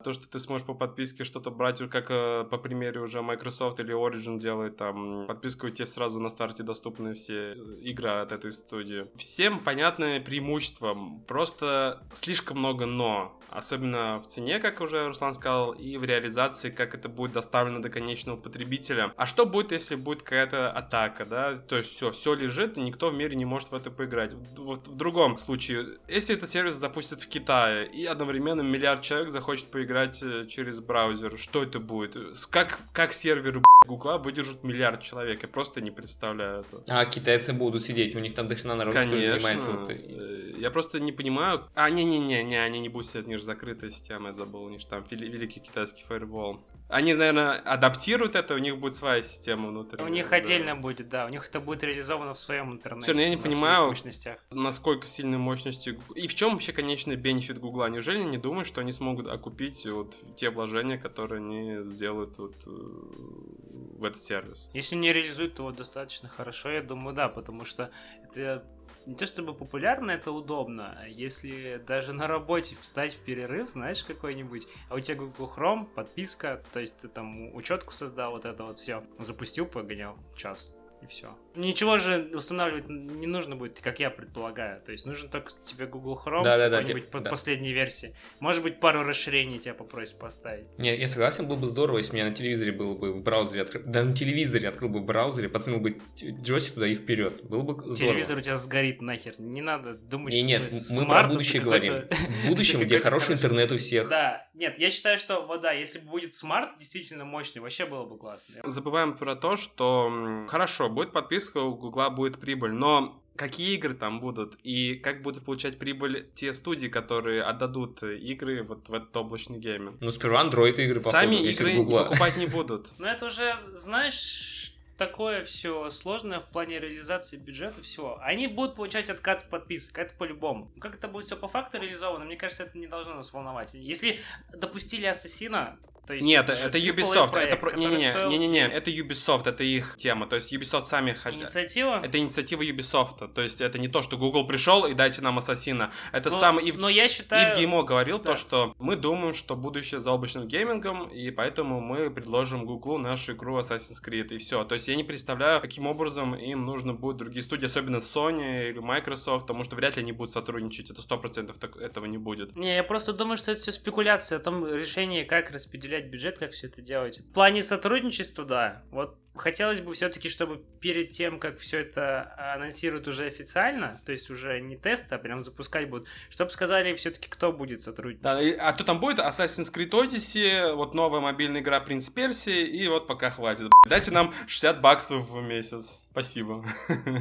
то, что ты сможешь по подписке что-то брать, как э, по примере уже Microsoft или Origin делает, там, подписку тебе сразу на старте доступны все игры от этой студии. Всем понятное преимущество, просто слишком много но. Особенно в цене, как уже Руслан сказал, и в реализации, как это будет доставлено до конечного потребителя. А что будет, если будет какая-то атака, да? То есть все, все лежит, и никто в мире не может в это поиграть. В, в, другом случае, если этот сервис запустят в Китае, и одновременно миллиард человек захочет поиграть э, через браузер, что это будет? Как, как серверы Гугла выдержат миллиард человек? Я просто не представляю это. А китайцы будут сидеть, у них там дохрена народ, Конечно. занимается. Вот... Э, я просто не понимаю. А, не-не-не, не, они не будут сидеть, же закрытая система, я забыл, у них там великий китайский фаервол. Они, наверное, адаптируют это, у них будет своя система внутри. У них да. отдельно будет, да, у них это будет реализовано в своем интернете. Все, но я не понимаю, мощностях. насколько сильные мощности... И в чем вообще конечный бенефит Гугла? Неужели они не думают, что они смогут окупить вот те вложения, которые они сделают вот э, в этот сервис? Если не реализуют его достаточно хорошо, я думаю, да, потому что это не то чтобы популярно, это удобно. Если даже на работе встать в перерыв, знаешь, какой-нибудь, а у тебя Google Chrome, подписка, то есть ты там учетку создал, вот это вот все, запустил, погонял, час. И все. Ничего же устанавливать не нужно будет, как я предполагаю. То есть нужен только тебе Google Chrome, Да-да-да, какой-нибудь те- по- да. последней версии. Может быть, пару расширений тебя попросят поставить. Не, я согласен, было бы здорово, если у меня на телевизоре было бы в браузере открыл. Да, на телевизоре открыл бы в браузере, подсунул бы джойстик туда и вперед. Было бы здорово. Телевизор у тебя сгорит нахер. Не надо думать, Не, что нет, мы смарт, про будущее говорим. В будущем, где хороший интернет у всех. Да, нет, я считаю, что вот да, если бы будет смарт действительно мощный, вообще было бы классно. Забываем про то, что хорошо, будет подписка, у Гугла будет прибыль, но какие игры там будут и как будут получать прибыль те студии, которые отдадут игры вот в этот облачный гейминг. Ну, сперва Android игры, походу, Сами игры покупать не будут. Но это уже, знаешь, такое все сложное в плане реализации бюджета всего. Они будут получать откат подписок, это по-любому. Как это будет все по факту реализовано, мне кажется, это не должно нас волновать. Если допустили Ассасина, то есть Нет, это AAA Ubisoft, проект, это про... который не-не-не, стоил не-не-не, денег. это Ubisoft, это их тема, то есть Ubisoft сами хотят. Инициатива? Это инициатива Ubisoft, то есть это не то, что Google пришел и дайте нам Ассасина. Это но, сам Ив... но я считаю... Ив Геймо говорил да. то, что мы думаем, что будущее за облачным геймингом, и поэтому мы предложим Гуглу нашу игру Assassin's Creed, и все. То есть я не представляю, каким образом им нужно будет другие студии, особенно Sony или Microsoft, потому что вряд ли они будут сотрудничать, это сто процентов так- этого не будет. Не, я просто думаю, что это все спекуляция о том решении, как распределять бюджет, как все это делать. В плане сотрудничества, да. Вот хотелось бы все-таки, чтобы перед тем, как все это анонсируют уже официально, то есть уже не тесты, а прям запускать будут, чтобы сказали все-таки, кто будет сотрудничать. Да, и- а то там будет Assassin's Creed Odyssey, вот новая мобильная игра Принц Персии, и вот пока хватит. Дайте нам 60 баксов в месяц. Спасибо.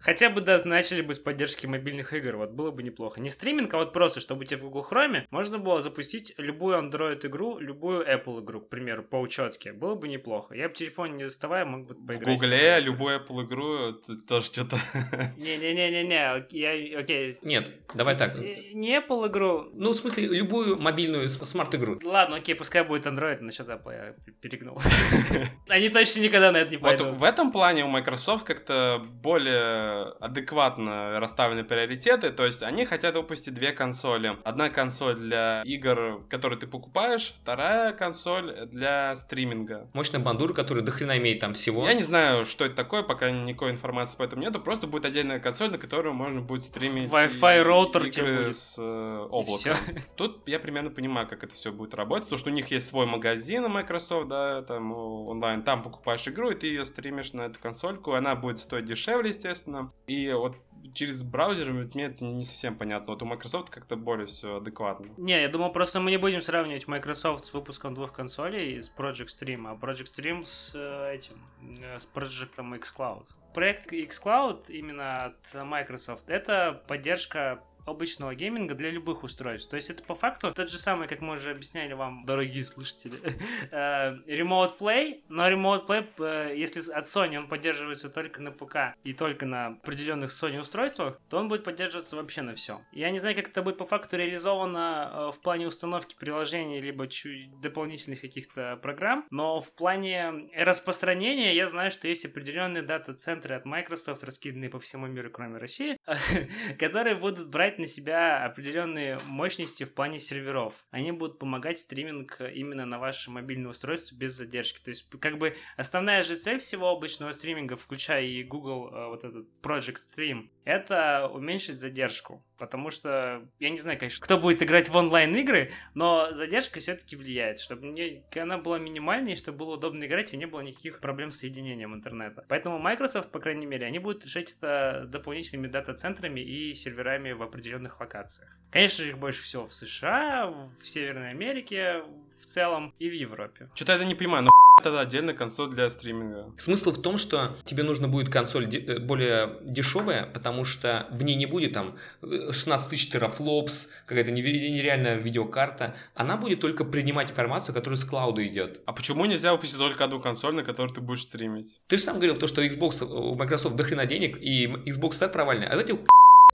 Хотя бы, да, начали бы с поддержки мобильных игр, вот было бы неплохо. Не стриминг, а вот просто, чтобы у тебя в Google Chrome можно было запустить любую Android игру, любую Apple игру, к примеру, по учетке. Было бы неплохо. Я бы телефон не доставая, мог бы В поиграть. Гугле любую Apple игру это тоже что-то... Не-не-не-не-не, окей. Нет, давай так. Э, Не Apple игру. Ну, в смысле, любую мобильную смарт-игру. Ладно, окей, пускай будет Android, насчет Apple я перегнул. Они точно никогда на это не Вот пойдут. в этом плане у Microsoft как-то более адекватно расставлены приоритеты, то есть они хотят выпустить две консоли. Одна консоль для игр, которые ты покупаешь, вторая консоль для стриминга. Мощная бандура, которая до хрена имеет там всего. Я не знаю, что это такое, пока никакой информации по этому нету, просто будет отдельная консоль, на которую можно будет стримить Wi-Fi роутер игры с э, облаком. Тут я примерно понимаю, как это все будет работать, потому что у них есть свой магазин Microsoft, да, там онлайн, там покупаешь игру, и ты ее стримишь на эту консольку, она будет стоить дешевле, естественно, и вот через браузер вот мне это не совсем понятно, вот у Microsoft как-то более все адекватно. Не, я думал, просто мы не будем сравнивать Microsoft с выпуском двух консолей с Project Stream, а Project Stream с э, этим, э, с проектом xCloud. Проект xCloud именно от Microsoft это поддержка обычного гейминга для любых устройств. То есть это по факту тот же самый, как мы уже объясняли вам, дорогие слушатели, э, Remote Play, но Remote Play, э, если от Sony он поддерживается только на ПК и только на определенных Sony устройствах, то он будет поддерживаться вообще на все. Я не знаю, как это будет по факту реализовано э, в плане установки приложений, либо чуть дополнительных каких-то программ, но в плане распространения я знаю, что есть определенные дата-центры от Microsoft, раскиданные по всему миру, кроме России, которые будут брать на себя определенные мощности в плане серверов. Они будут помогать стриминг именно на ваше мобильное устройство без задержки. То есть, как бы основная же цель всего облачного стриминга, включая и Google э, вот этот Project Stream, это уменьшить задержку. Потому что, я не знаю, конечно, кто будет играть в онлайн-игры, но задержка все-таки влияет, чтобы не, она была минимальной, чтобы было удобно играть и не было никаких проблем с соединением интернета. Поэтому Microsoft, по крайней мере, они будут решать это дополнительными дата-центрами и серверами в определенных локациях. Конечно их больше всего в США, в Северной Америке в целом и в Европе. Что-то я это не понимаю, но это отдельная консоль для стриминга. Смысл в том, что тебе нужно будет консоль де- э, более дешевая, потому что в ней не будет там э, 16 тысяч терафлопс, какая-то нереальная видеокарта. Она будет только принимать информацию, которая с клауда идет. А почему нельзя выпустить только одну консоль, на которой ты будешь стримить? Ты же сам говорил, то, что Xbox, у Microsoft до хрена денег, и Xbox так провальный. А давайте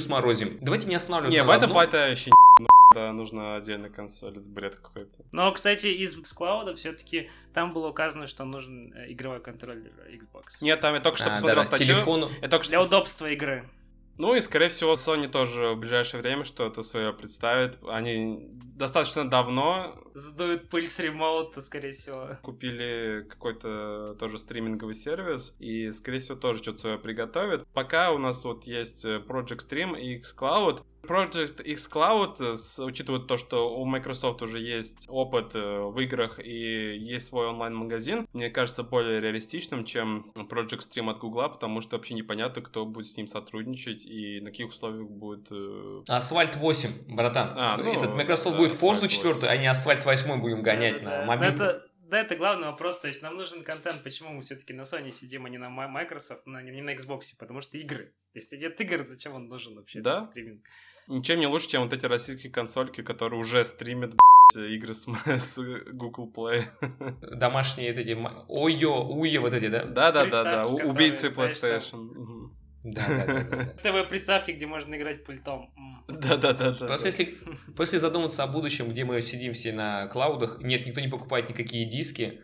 сморозим. Давайте не останавливаться Не, в этом плане вообще не да, нужна отдельная консоль, это бред какой-то. Но, кстати, из xCloud все-таки там было указано, что нужен э, игровой контроллер Xbox. Нет, там я только что А, посмотрел да-да, статью. телефону. Я только Для что удобства игры. Ну и, скорее всего, Sony тоже в ближайшее время что-то свое представит. Они достаточно давно Сдует пыль с ремоута, скорее всего. купили какой-то тоже стриминговый сервис и, скорее всего, тоже что-то свое приготовят. Пока у нас вот есть э, Project Stream и xCloud. Project xCloud, э, с- учитывая то, что у Microsoft уже есть опыт э, в играх и есть свой онлайн-магазин, мне кажется более реалистичным, чем Project Stream от Google, потому что вообще непонятно, кто будет с ним сотрудничать и на каких условиях будет... э, Асфальт 8, братан. А, ну, Этот Microsoft да, будет Forza 4, а не Асфальт 8 будем гонять Да, на мобильном. да. Это, да, это главный вопрос. То есть нам нужен контент. Почему мы все-таки на Sony сидим, а не на Microsoft, на, не на Xbox? Потому что игры. Если нет игр, зачем он нужен вообще? Да. этот стриминг? Ничем не лучше, чем вот эти российские консольки, которые уже стримят игры с, с Google Play. Домашние вот эти... Ойо, уе вот эти, да? У- которые, убийцы знаешь, там- PlayStation. Да, да, да, да, да. ТВ-приставки, где можно играть пультом. М. Да-да-да. Просто если, если задуматься о будущем, где мы сидим все на клаудах, нет, никто не покупает никакие диски,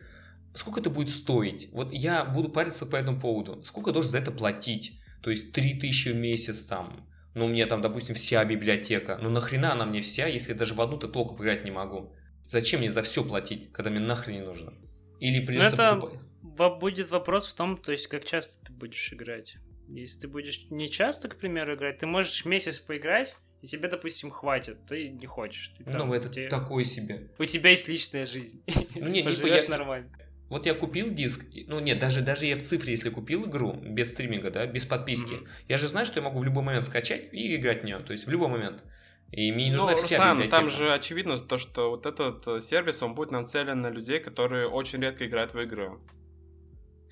сколько это будет стоить? Вот я буду париться по этому поводу. Сколько я должен за это платить? То есть 3000 в месяц там, ну, у меня там, допустим, вся библиотека. Ну, нахрена она мне вся, если я даже в одну-то толком поиграть не могу? Зачем мне за все платить, когда мне нахрен не нужно? Или придется это- покупать? Будет вопрос в том, то есть, как часто ты будешь играть. Если ты будешь не часто, к примеру, играть, ты можешь месяц поиграть, и тебе, допустим, хватит, ты не хочешь. Ты там- Ну, это тебе- такое себе. У тебя есть личная жизнь. Ну, не, не, Поживешь я- нормально. Вот я купил диск, ну нет, даже, даже я в цифре, если купил игру без стриминга, да, без подписки, Мгм. я же знаю, что я могу в любой момент скачать и играть в нее, то есть в любой момент. И мне не Ну, нужна вся Руслан, библиотека. там же очевидно то, что вот этот э, сервис, он будет нацелен на людей, которые очень редко играют в игры.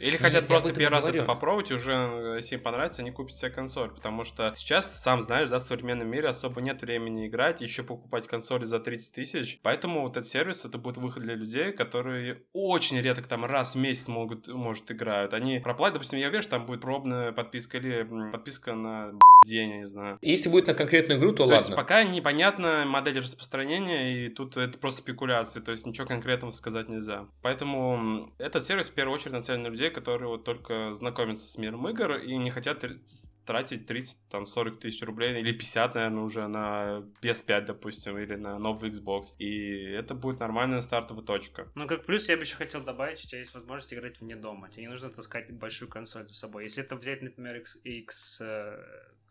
Или Ну, хотят я просто первый раз это попробовать, и уже, э, если им понравится, они купят себе консоль. Потому что сейчас, сам знаешь, да, в современном мире особо нет времени играть, еще покупать консоли за 30 тысяч. Поэтому вот этот сервис, это будет выход для людей, которые очень редко там раз в месяц могут, может, играют. Они проплатят, допустим, я уверен, что там будет пробная подписка или подписка на день, я не знаю. Если будет на конкретную игру, то, То есть ладно. пока непонятна модель распространения, и тут это просто спекуляции, то есть ничего конкретного сказать нельзя. Поэтому этот сервис в первую очередь нацелен на людей, которые вот только знакомятся с миром игр и не хотят тр- тратить 30, там, 40 тысяч рублей или 50, наверное, уже на PS5, допустим, или на новый Xbox. И это будет нормальная стартовая точка. Ну, как плюс, я бы еще хотел добавить, у тебя есть возможность играть вне дома. Тебе не нужно таскать большую консоль за собой. Если это взять, например, X, X э,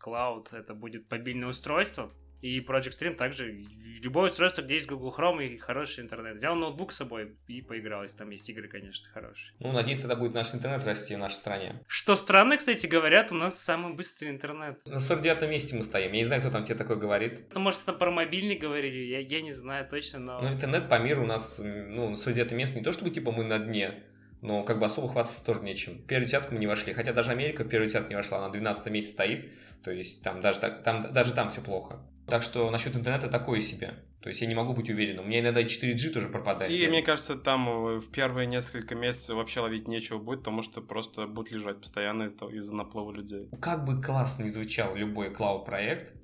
Cloud, это будет мобильное устройство. И Project Stream также любое устройство, где есть Google Chrome и хороший интернет. Взял ноутбук с собой и поиграл, если там есть игры, конечно, хорошие. Ну, надеюсь, тогда будет наш интернет расти в нашей стране. Что странно, кстати, говорят, у нас самый быстрый интернет. На 49 месте мы стоим. Я не знаю, кто там тебе такое говорит. Это, может, это про мобильный говорили, я, я не знаю точно, но... Но интернет по миру у нас, ну, на 49 месте не то, чтобы типа мы на дне, но как бы особо хвастаться тоже нечем. В первую десятку мы не вошли, хотя даже Америка в первую десятку не вошла, она на 12 месте стоит, то есть там даже, так- там, даже там все плохо. Так что насчет интернета такое себе. То есть я не могу быть уверен. У меня иногда и 4G тоже пропадает. И Я- мне кажется, там э, в первые несколько месяцев вообще ловить нечего будет, потому что просто будет лежать постоянно из- из-за наплыва людей. Как бы классно не звучал любой клауд-проект,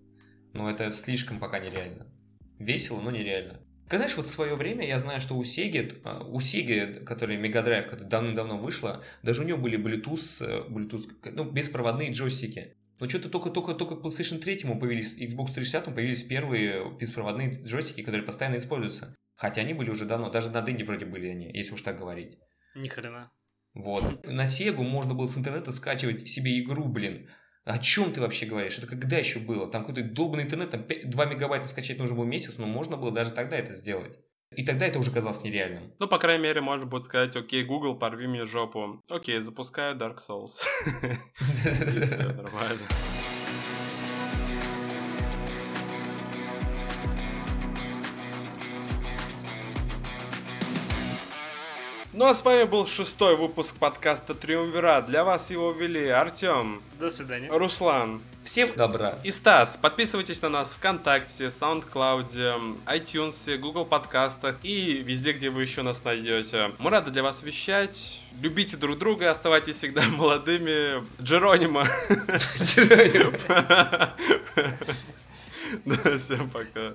но это слишком пока нереально. Весело, но нереально. Как знаешь, вот в свое время я знаю, что у Sega, э, у Sega, который Mega Drive, которая давным-давно вышла, даже у нее были Bluetooth, э, Bluetooth, ну, беспроводные джойстики. Но что-то только-только-только к PlayStation 3 появились, Xbox 360 появились первые беспроводные джойстики, которые постоянно используются. Хотя они были уже давно, даже на Денде вроде были они, если уж так говорить. Ни хрена. Вот. На Сегу можно было с интернета скачивать себе игру, блин. О чем ты вообще говоришь? Это когда еще было? Там какой-то долбанный интернет, там 5 2 мегабайта скачать нужно было месяц, но можно было даже тогда это сделать. И тогда это уже казалось нереальным. Ну, по крайней мере, можно будет сказать, окей, Google, порви мне жопу. Окей, запускаю Dark Souls. Нормально. Ну а с вами был шестой выпуск подкаста Триумвират. Для вас его вели Артем, До свидания. Руслан Всем добра. и Стас. Подписывайтесь на нас ВКонтакте, SoundCloud, iTunes, Google подкастах и везде, где вы еще нас найдете. Мы рады для вас вещать. Любите друг друга, оставайтесь всегда молодыми. Джеронимо. Да, всем пока.